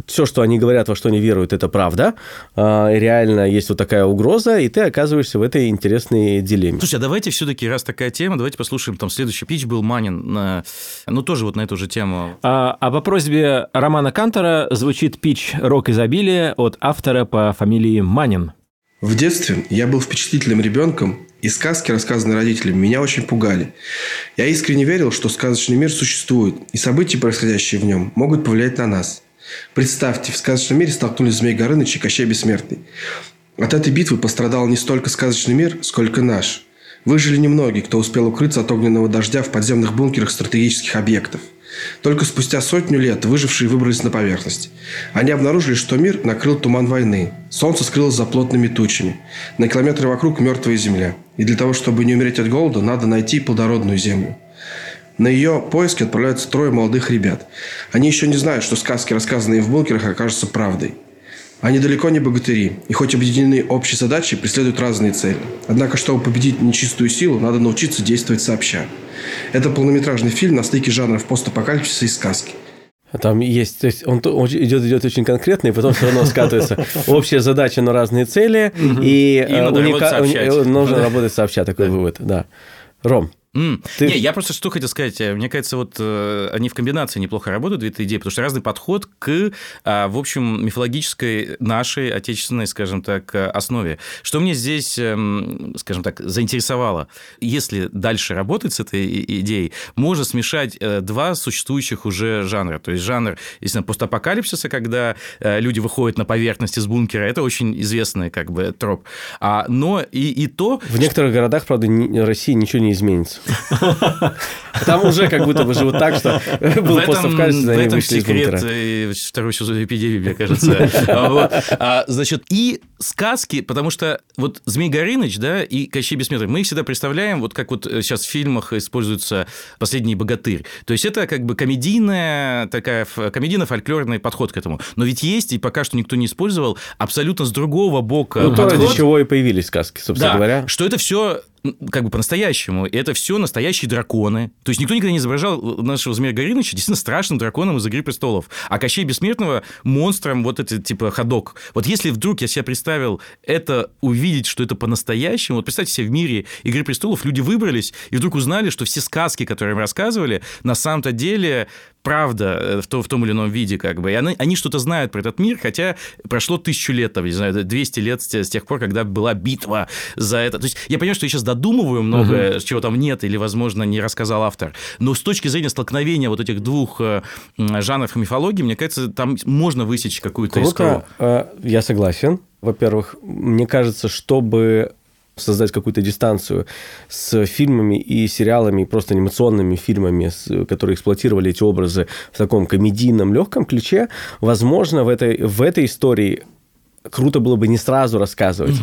все, что они говорят, во что они веруют, это правда. А, реально есть вот такая угроза, и ты оказываешься в этой интересной дилемме. Слушай, а давайте все-таки, раз такая тема, давайте послушаем, там следующий пич был Манин, на, ну тоже вот на эту же тему. А, а по просьбе Романа Кантора звучит пич «Рок изобилия» от автора по фамилии Манин. В детстве я был впечатлительным ребенком, и сказки, рассказанные родителями, меня очень пугали. Я искренне верил, что сказочный мир существует, и события, происходящие в нем, могут повлиять на нас. Представьте, в сказочном мире столкнулись Змей Горыныч и Кощей Бессмертный. От этой битвы пострадал не столько сказочный мир, сколько наш. Выжили немногие, кто успел укрыться от огненного дождя в подземных бункерах стратегических объектов. Только спустя сотню лет выжившие выбрались на поверхность. Они обнаружили, что мир накрыл туман войны. Солнце скрылось за плотными тучами. На километры вокруг мертвая земля. И для того, чтобы не умереть от голода, надо найти плодородную землю. На ее поиски отправляются трое молодых ребят. Они еще не знают, что сказки, рассказанные в бункерах, окажутся правдой. Они далеко не богатыри, и хоть объединены общей задачей, преследуют разные цели. Однако, чтобы победить нечистую силу, надо научиться действовать сообща. Это полнометражный фильм на стыке жанров постапокалипсиса и сказки. Там есть, то есть он идет, идет очень конкретно, и потом все равно скатывается общая задача на разные цели, и, И надо работать сообща. нужно работать сообща, такой вывод, да. Ром, М. Ты- Не, я просто что хотел сказать. э, Мне кажется, вот э, они в комбинации неплохо работают, две эти идеи, потому что разный подход к, а, в общем, мифологической нашей отечественной, скажем так, э, основе. Что мне здесь, эм, скажем так, заинтересовало? Если дальше работать с этой идеей, можно смешать э, два существующих уже жанра. То есть жанр, естественно, постапокалипсиса, когда э, люди выходят на поверхность из бункера, это очень известный как бы троп. А, но и, и то, в некоторых городах, правда, ни- России ничего не изменится. Там уже как будто бы живут так, что был в постапокалипсис, в они этом вышли секрет э, второй сезон эпидемии, мне кажется. А. А, Значит, и сказки, потому что вот Змей Горыныч, да, и Кощей Бессмертный, мы их всегда представляем, вот как вот сейчас в фильмах используется «Последний богатырь». То есть это как бы комедийная такая, комедийно-фольклорный подход к этому. Но ведь есть, и пока что никто не использовал, абсолютно с другого бока Ну, то, ради чего и появились сказки, собственно говоря. что это все как бы по-настоящему. Это все настоящие драконы. То есть никто никогда не изображал нашего Змея Горыныча действительно страшным драконом из «Игры престолов». А Кощей Бессмертного монстром вот это типа ходок. Вот если вдруг я себе представил это увидеть, что это по-настоящему, вот представьте себе в мире «Игры престолов» люди выбрались и вдруг узнали, что все сказки, которые им рассказывали, на самом-то деле правда э, в, то- в том или ином виде, как бы. И они, они что-то знают про этот мир, хотя прошло тысячу лет, там, не знаю, 200 лет с с тех пор, когда была битва за это. То есть я понимаю, что я сейчас додумываю многое, чего там нет или, возможно, не рассказал автор. Но с точки зрения столкновения вот этих двух э, жанров мифологии, мне кажется, там можно высечь какую-то искру. Э, Я согласен. Во-первых, мне кажется, чтобы создать какую-то дистанцию с фильмами и сериалами, и просто анимационными фильмами, которые эксплуатировали эти образы в таком комедийном, легком ключе, возможно, в этой, в этой истории круто было бы не сразу рассказывать.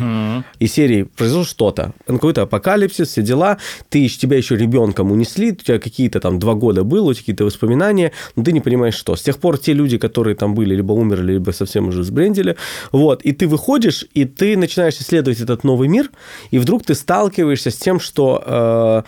И серии произошло что-то, какой-то апокалипсис, все дела, ты, тебя еще ребенком унесли, у тебя какие-то там два года было, у тебя какие-то воспоминания, но ты не понимаешь, что. С тех пор те люди, которые там были, либо умерли, либо совсем уже сбрендили, вот, и ты выходишь, и ты начинаешь исследовать этот новый мир, и вдруг ты сталкиваешься с тем, что... э,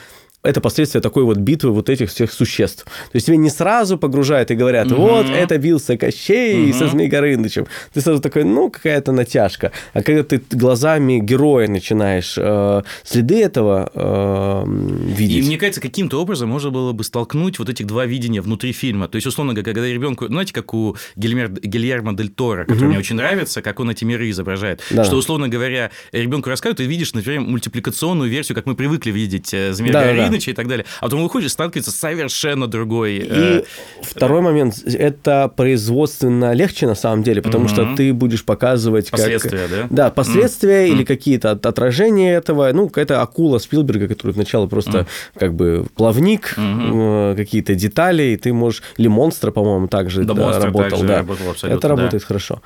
это последствия такой вот битвы вот этих всех существ. То есть тебе не сразу погружают и говорят, вот, это бился Кощей со Змей Горынычем. Ты сразу такой, ну, какая-то натяжка. А когда ты глазами героя начинаешь э, следы этого э, И видеть... мне кажется, каким-то образом можно было бы столкнуть вот этих два видения внутри фильма. То есть, условно говоря, когда ребенку, знаете, как у Гильмер, Гильермо Дель Торо, который Мгм. мне очень нравится, как он эти миры изображает. Да. Что, условно говоря, ребенку рассказывают, ты видишь, например, мультипликационную версию, как мы привыкли видеть э, Змея Да-да-да. Горыныча и так далее. А потом выходишь, сталкивается совершенно другой... И э, второй момент, это производственно легче на самом деле, потому что ты будешь показывать как- Последствия, да? Да, последствия или какие-то от- отражения этого. Ну, какая-то акула Спилберга, который сначала просто как бы плавник, э, какие-то детали, и ты можешь... Или монстра, по-моему, также Да, да, работал. также да. работал это да. работает хорошо.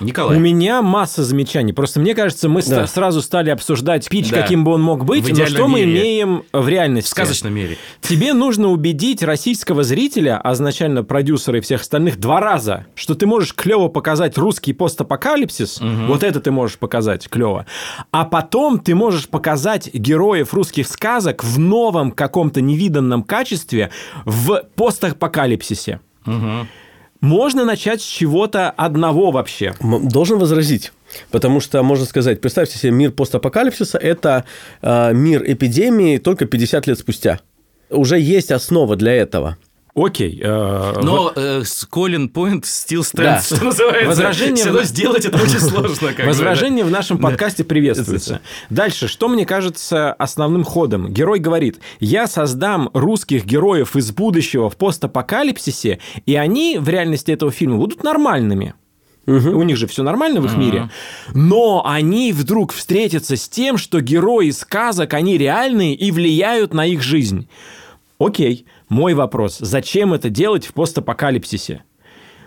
Николай. У меня масса замечаний. Просто мне кажется, мы Да. сразу стали обсуждать пич, Да. каким бы он мог быть, но что мы мире. имеем в реальности. В сказочном мире. Тебе нужно убедить российского зрителя, а изначально продюсера и всех остальных, два раза, что ты можешь клево показать русский постапокалипсис, вот это ты можешь показать клево, а потом ты можешь показать героев русских сказок в новом каком-то невиданном качестве в постапокалипсисе. Можно начать с чего-то одного вообще. Должен возразить. Потому что, можно сказать, представьте себе, мир постапокалипсиса – это э, мир эпидемии только 50 лет спустя. Уже есть основа для этого. Окей. э, Но э, Colin Point still stands, Да. что называется. Возражение Всё в- равно сделать это очень сложно. как бы, Возражение да. в нашем Да. подкасте приветствуется. Дальше, что мне кажется основным ходом? Герой говорит, я создам русских героев из будущего в постапокалипсисе, и они в реальности этого фильма будут нормальными. У них же все нормально в их мире. Но они вдруг встретятся с тем, что герои сказок, они реальные и влияют на их жизнь. Окей, мой вопрос. Зачем это делать в постапокалипсисе?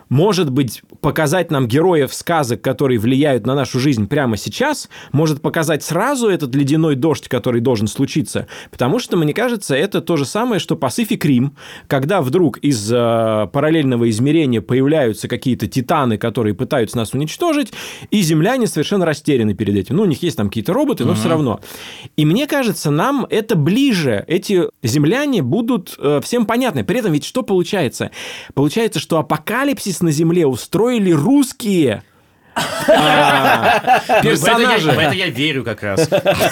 Может быть, показать нам героев сказок, которые влияют на нашу жизнь прямо сейчас, может показать сразу этот ледяной дождь, который должен случиться. Потому что, мне кажется, это то же самое, что Pacific Rim, когда вдруг из э, параллельного измерения появляются какие-то титаны, которые пытаются нас уничтожить, и земляне совершенно растеряны перед этим. Ну, у них есть там какие-то роботы, но Мгм. все равно. И мне кажется, нам это ближе. Эти земляне будут э, всем понятны. При этом ведь что получается? Получается, что апокалипсис на Земле устроили русские. А, Ну, в это я- Персонажи. В это я верю как раз.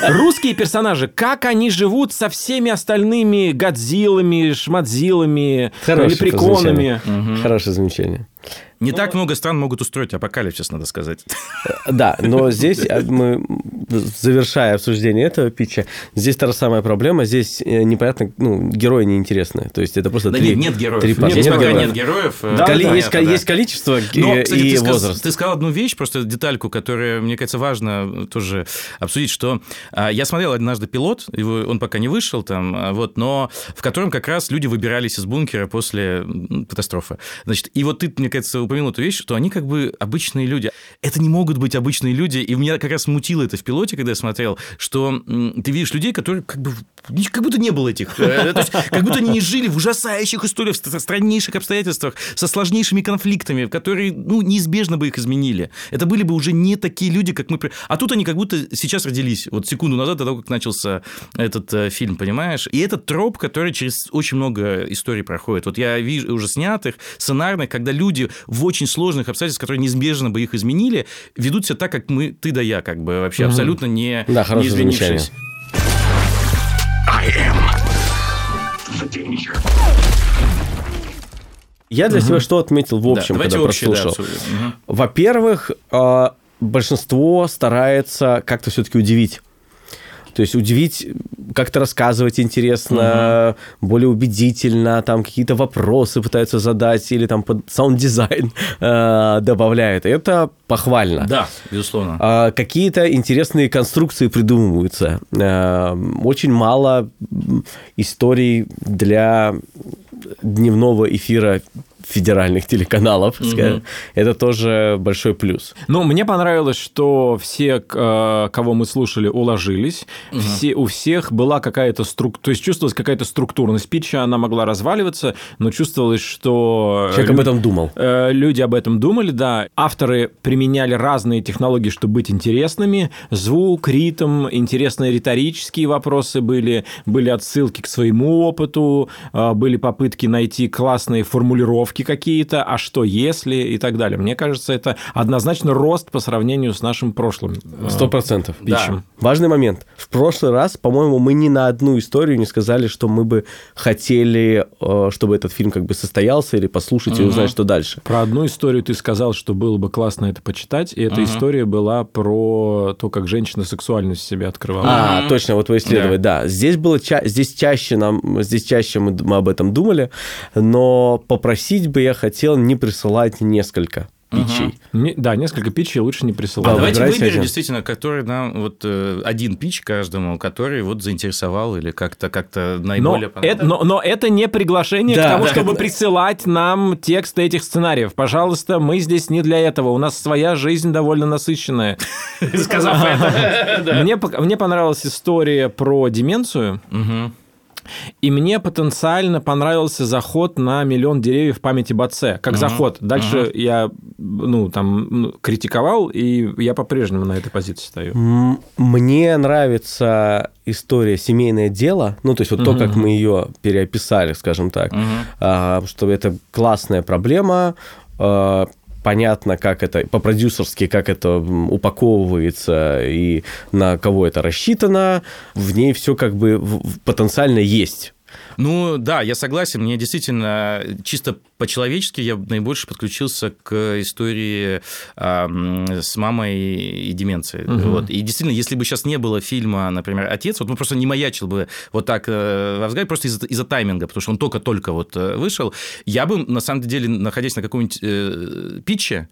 Русские персонажи, как они живут со всеми остальными Годзиллами, Шмадзилами, Хорошее Лепреконами. Хорошее замечание. Не так много стран могут устроить апокалипсис, надо сказать. Да, но здесь э, мы, завершая обсуждение этого питча, здесь та же самая проблема, здесь э, непонятно, ну, герои неинтересные, то есть это просто Да три, нет, нет героев. три Нет, пары. пока нет героев. э, Да, понятно, есть, ко- да. есть количество и- Но, кстати, и ты, возраст. ты сказал одну вещь, просто детальку, которая, мне кажется, важно тоже обсудить, что а, я смотрел однажды пилот, его, он пока не вышел там, а, вот, но в котором как раз люди выбирались из бункера после катастрофы. Значит, и вот ты, мне кажется, упомянул эту вещь, что они как бы обычные люди. Это не могут быть обычные люди, и меня как раз смутило это в пилоте, когда я смотрел, что ты видишь людей, которые как бы как будто не было этих. э, То есть, как будто они не жили в ужасающих историях, в ст- страннейших обстоятельствах, со сложнейшими конфликтами, которые, ну, неизбежно бы их изменили. Это были бы уже не такие люди, как мы... А тут они как будто сейчас родились, вот секунду назад, до того, как начался этот э, фильм, понимаешь? И это троп, который через очень много историй проходит. Вот я вижу уже снятых, сценарных, когда люди в очень сложных обстоятельствах, которые неизбежно бы их изменили, ведут себя так, как мы, ты да я, как бы вообще Мгм. абсолютно не, Да, не замечание. Я для Мгм. себя что отметил в Да, общем, давайте когда общее, да, прослушал? обсудим. Мгм. Во-первых, а, большинство старается как-то все-таки удивить. То есть удивить, как-то рассказывать интересно, более убедительно, там какие-то вопросы пытаются задать или там под саунд-дизайн э, добавляют. Это похвально. Да, безусловно. А, Какие-то интересные конструкции придумываются. Э, Очень мало историй для дневного эфира федеральных телеканалов. Скажем. Это тоже большой плюс. Ну, мне понравилось, что все, э, кого мы слушали, уложились. Мгм. Все, у всех была какая-то структура, то есть чувствовалась какая-то структурность питча, она могла разваливаться, но чувствовалось, что... Человек об этом думал. Э, Люди об этом думали, да. Авторы применяли разные технологии, чтобы быть интересными. Звук, ритм, интересные риторические вопросы были, были отсылки к своему опыту, э, были попытки найти классные формулировки какие-то, а что если и так далее. Мне кажется, это однозначно рост по сравнению с нашим прошлым. э, Сто процентов. питчем. Важный момент. В прошлый раз, по-моему, мы ни на одну историю не сказали, что мы бы хотели, э, чтобы этот фильм как бы состоялся или послушать и Мгм. узнать, что дальше. Про одну историю ты сказал, что было бы классно это почитать, и эта Мгм. история была про то, как женщина сексуальность себе открывала. А, точно, вот вы исследовать, да. Здесь было ча- здесь чаще нам, здесь чаще мы, мы об этом думали, но попросить бы я хотел не присылать несколько питчей. Не- да, несколько питчей лучше не присылать. А давайте выбирайте выберем один. действительно, который нам вот э, один пич каждому, который вот заинтересовал или как-то как-то Но наиболее это, но, но это не приглашение Да, к тому, да. чтобы присылать нам тексты этих сценариев. Пожалуйста, мы здесь не для этого. У нас своя жизнь довольно насыщенная. Сказав это, да. Мне понравилась история про деменцию. И мне потенциально понравился заход на миллион деревьев в памяти Баце. Как Мгм. заход. Дальше Мгм. я ну, там, критиковал, и я по-прежнему на этой позиции стою. Мне нравится история «Семейное дело», ну, то есть вот то, Мгм. как мы ее переописали, скажем так, Мгм. а, что это классная проблема, э, понятно, как это по-продюсерски, как это упаковывается и на кого это рассчитано. В ней все как бы потенциально есть. Ну да, я согласен. Мне действительно чисто по-человечески я наибольше подключился к истории м, с мамой и деменцией. Мгм. Вот. И действительно, если бы сейчас не было фильма, например, «Отец», вот он просто не маячил бы вот так э, во взгляде, просто из-за, из-за тайминга, потому что он только-только вот э, вышел, я бы, на самом деле, находясь на каком-нибудь э, питче,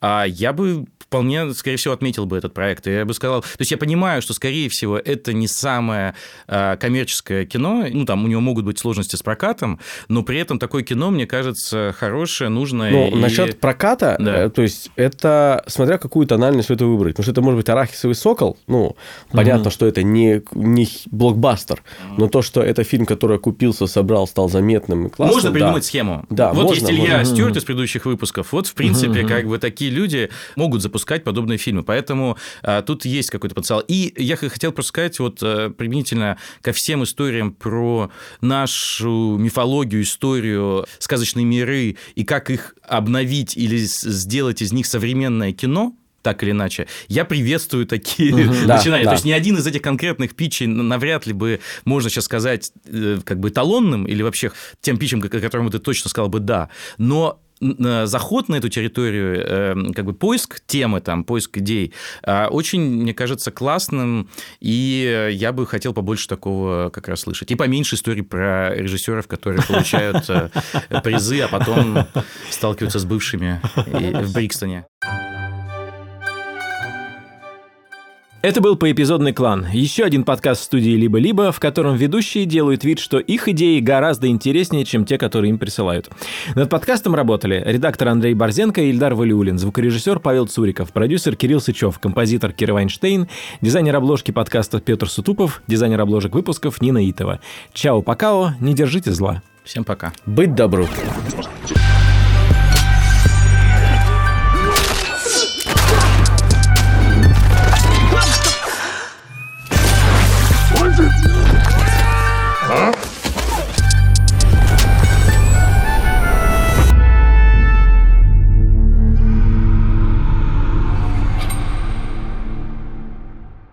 а, я бы вполне, скорее всего, отметил бы этот проект. И я бы сказал... То есть я понимаю, что, скорее всего, это не самое а, коммерческое кино, ну, там у него могут быть сложности с прокатом, но при этом такое кино, мне кажется, хорошее, нужное. Ну, и- насчет проката, Да. э, то есть это смотря какую тональность это выбрать. Потому что это может быть арахисовый сокол. Ну, понятно, Мгм. что это не, не блокбастер. Но то, что это фильм, который окупился, собрал, стал заметным и классным. Можно да. придумать схему. Да, вот можно, есть Илья можно. Стюарт из предыдущих выпусков. Вот, в принципе, Мгм. как бы такие люди могут запускать подобные фильмы. Поэтому а, тут есть какой-то потенциал. И я хотел просто сказать, вот а, применительно ко всем историям про нашу мифологию, историю, сказочные миры и как их обновить или сделать из них современное кино, так или иначе, я приветствую такие. Да, начинания. да. То есть ни один из этих конкретных питчей навряд ли бы можно сейчас сказать э, как бы эталонным или вообще тем питчем, к- которому ты точно сказал бы «да». Но заход на эту территорию, э, как бы поиск темы, там, поиск идей, э, очень, мне кажется, классным, и э, я бы хотел побольше такого как раз слышать. И поменьше историй про режиссеров, которые получают э, призы, а потом сталкиваются с бывшими и- в Брикстоне. Это был поэпизодный клан. Еще один подкаст студии «Либо-либо», в котором ведущие делают вид, что их идеи гораздо интереснее, чем те, которые им присылают. Над подкастом работали редактор Андрей Борзенко и Ильдар Валиулин, звукорежиссер Павел Цуриков, продюсер Кирилл Сычев, композитор Кира Вайнштейн, дизайнер обложки подкаста Петр Сутупов, дизайнер обложек выпусков Нина Итова. Чао-покао, не держите зла. Всем пока. Быть добру. Thank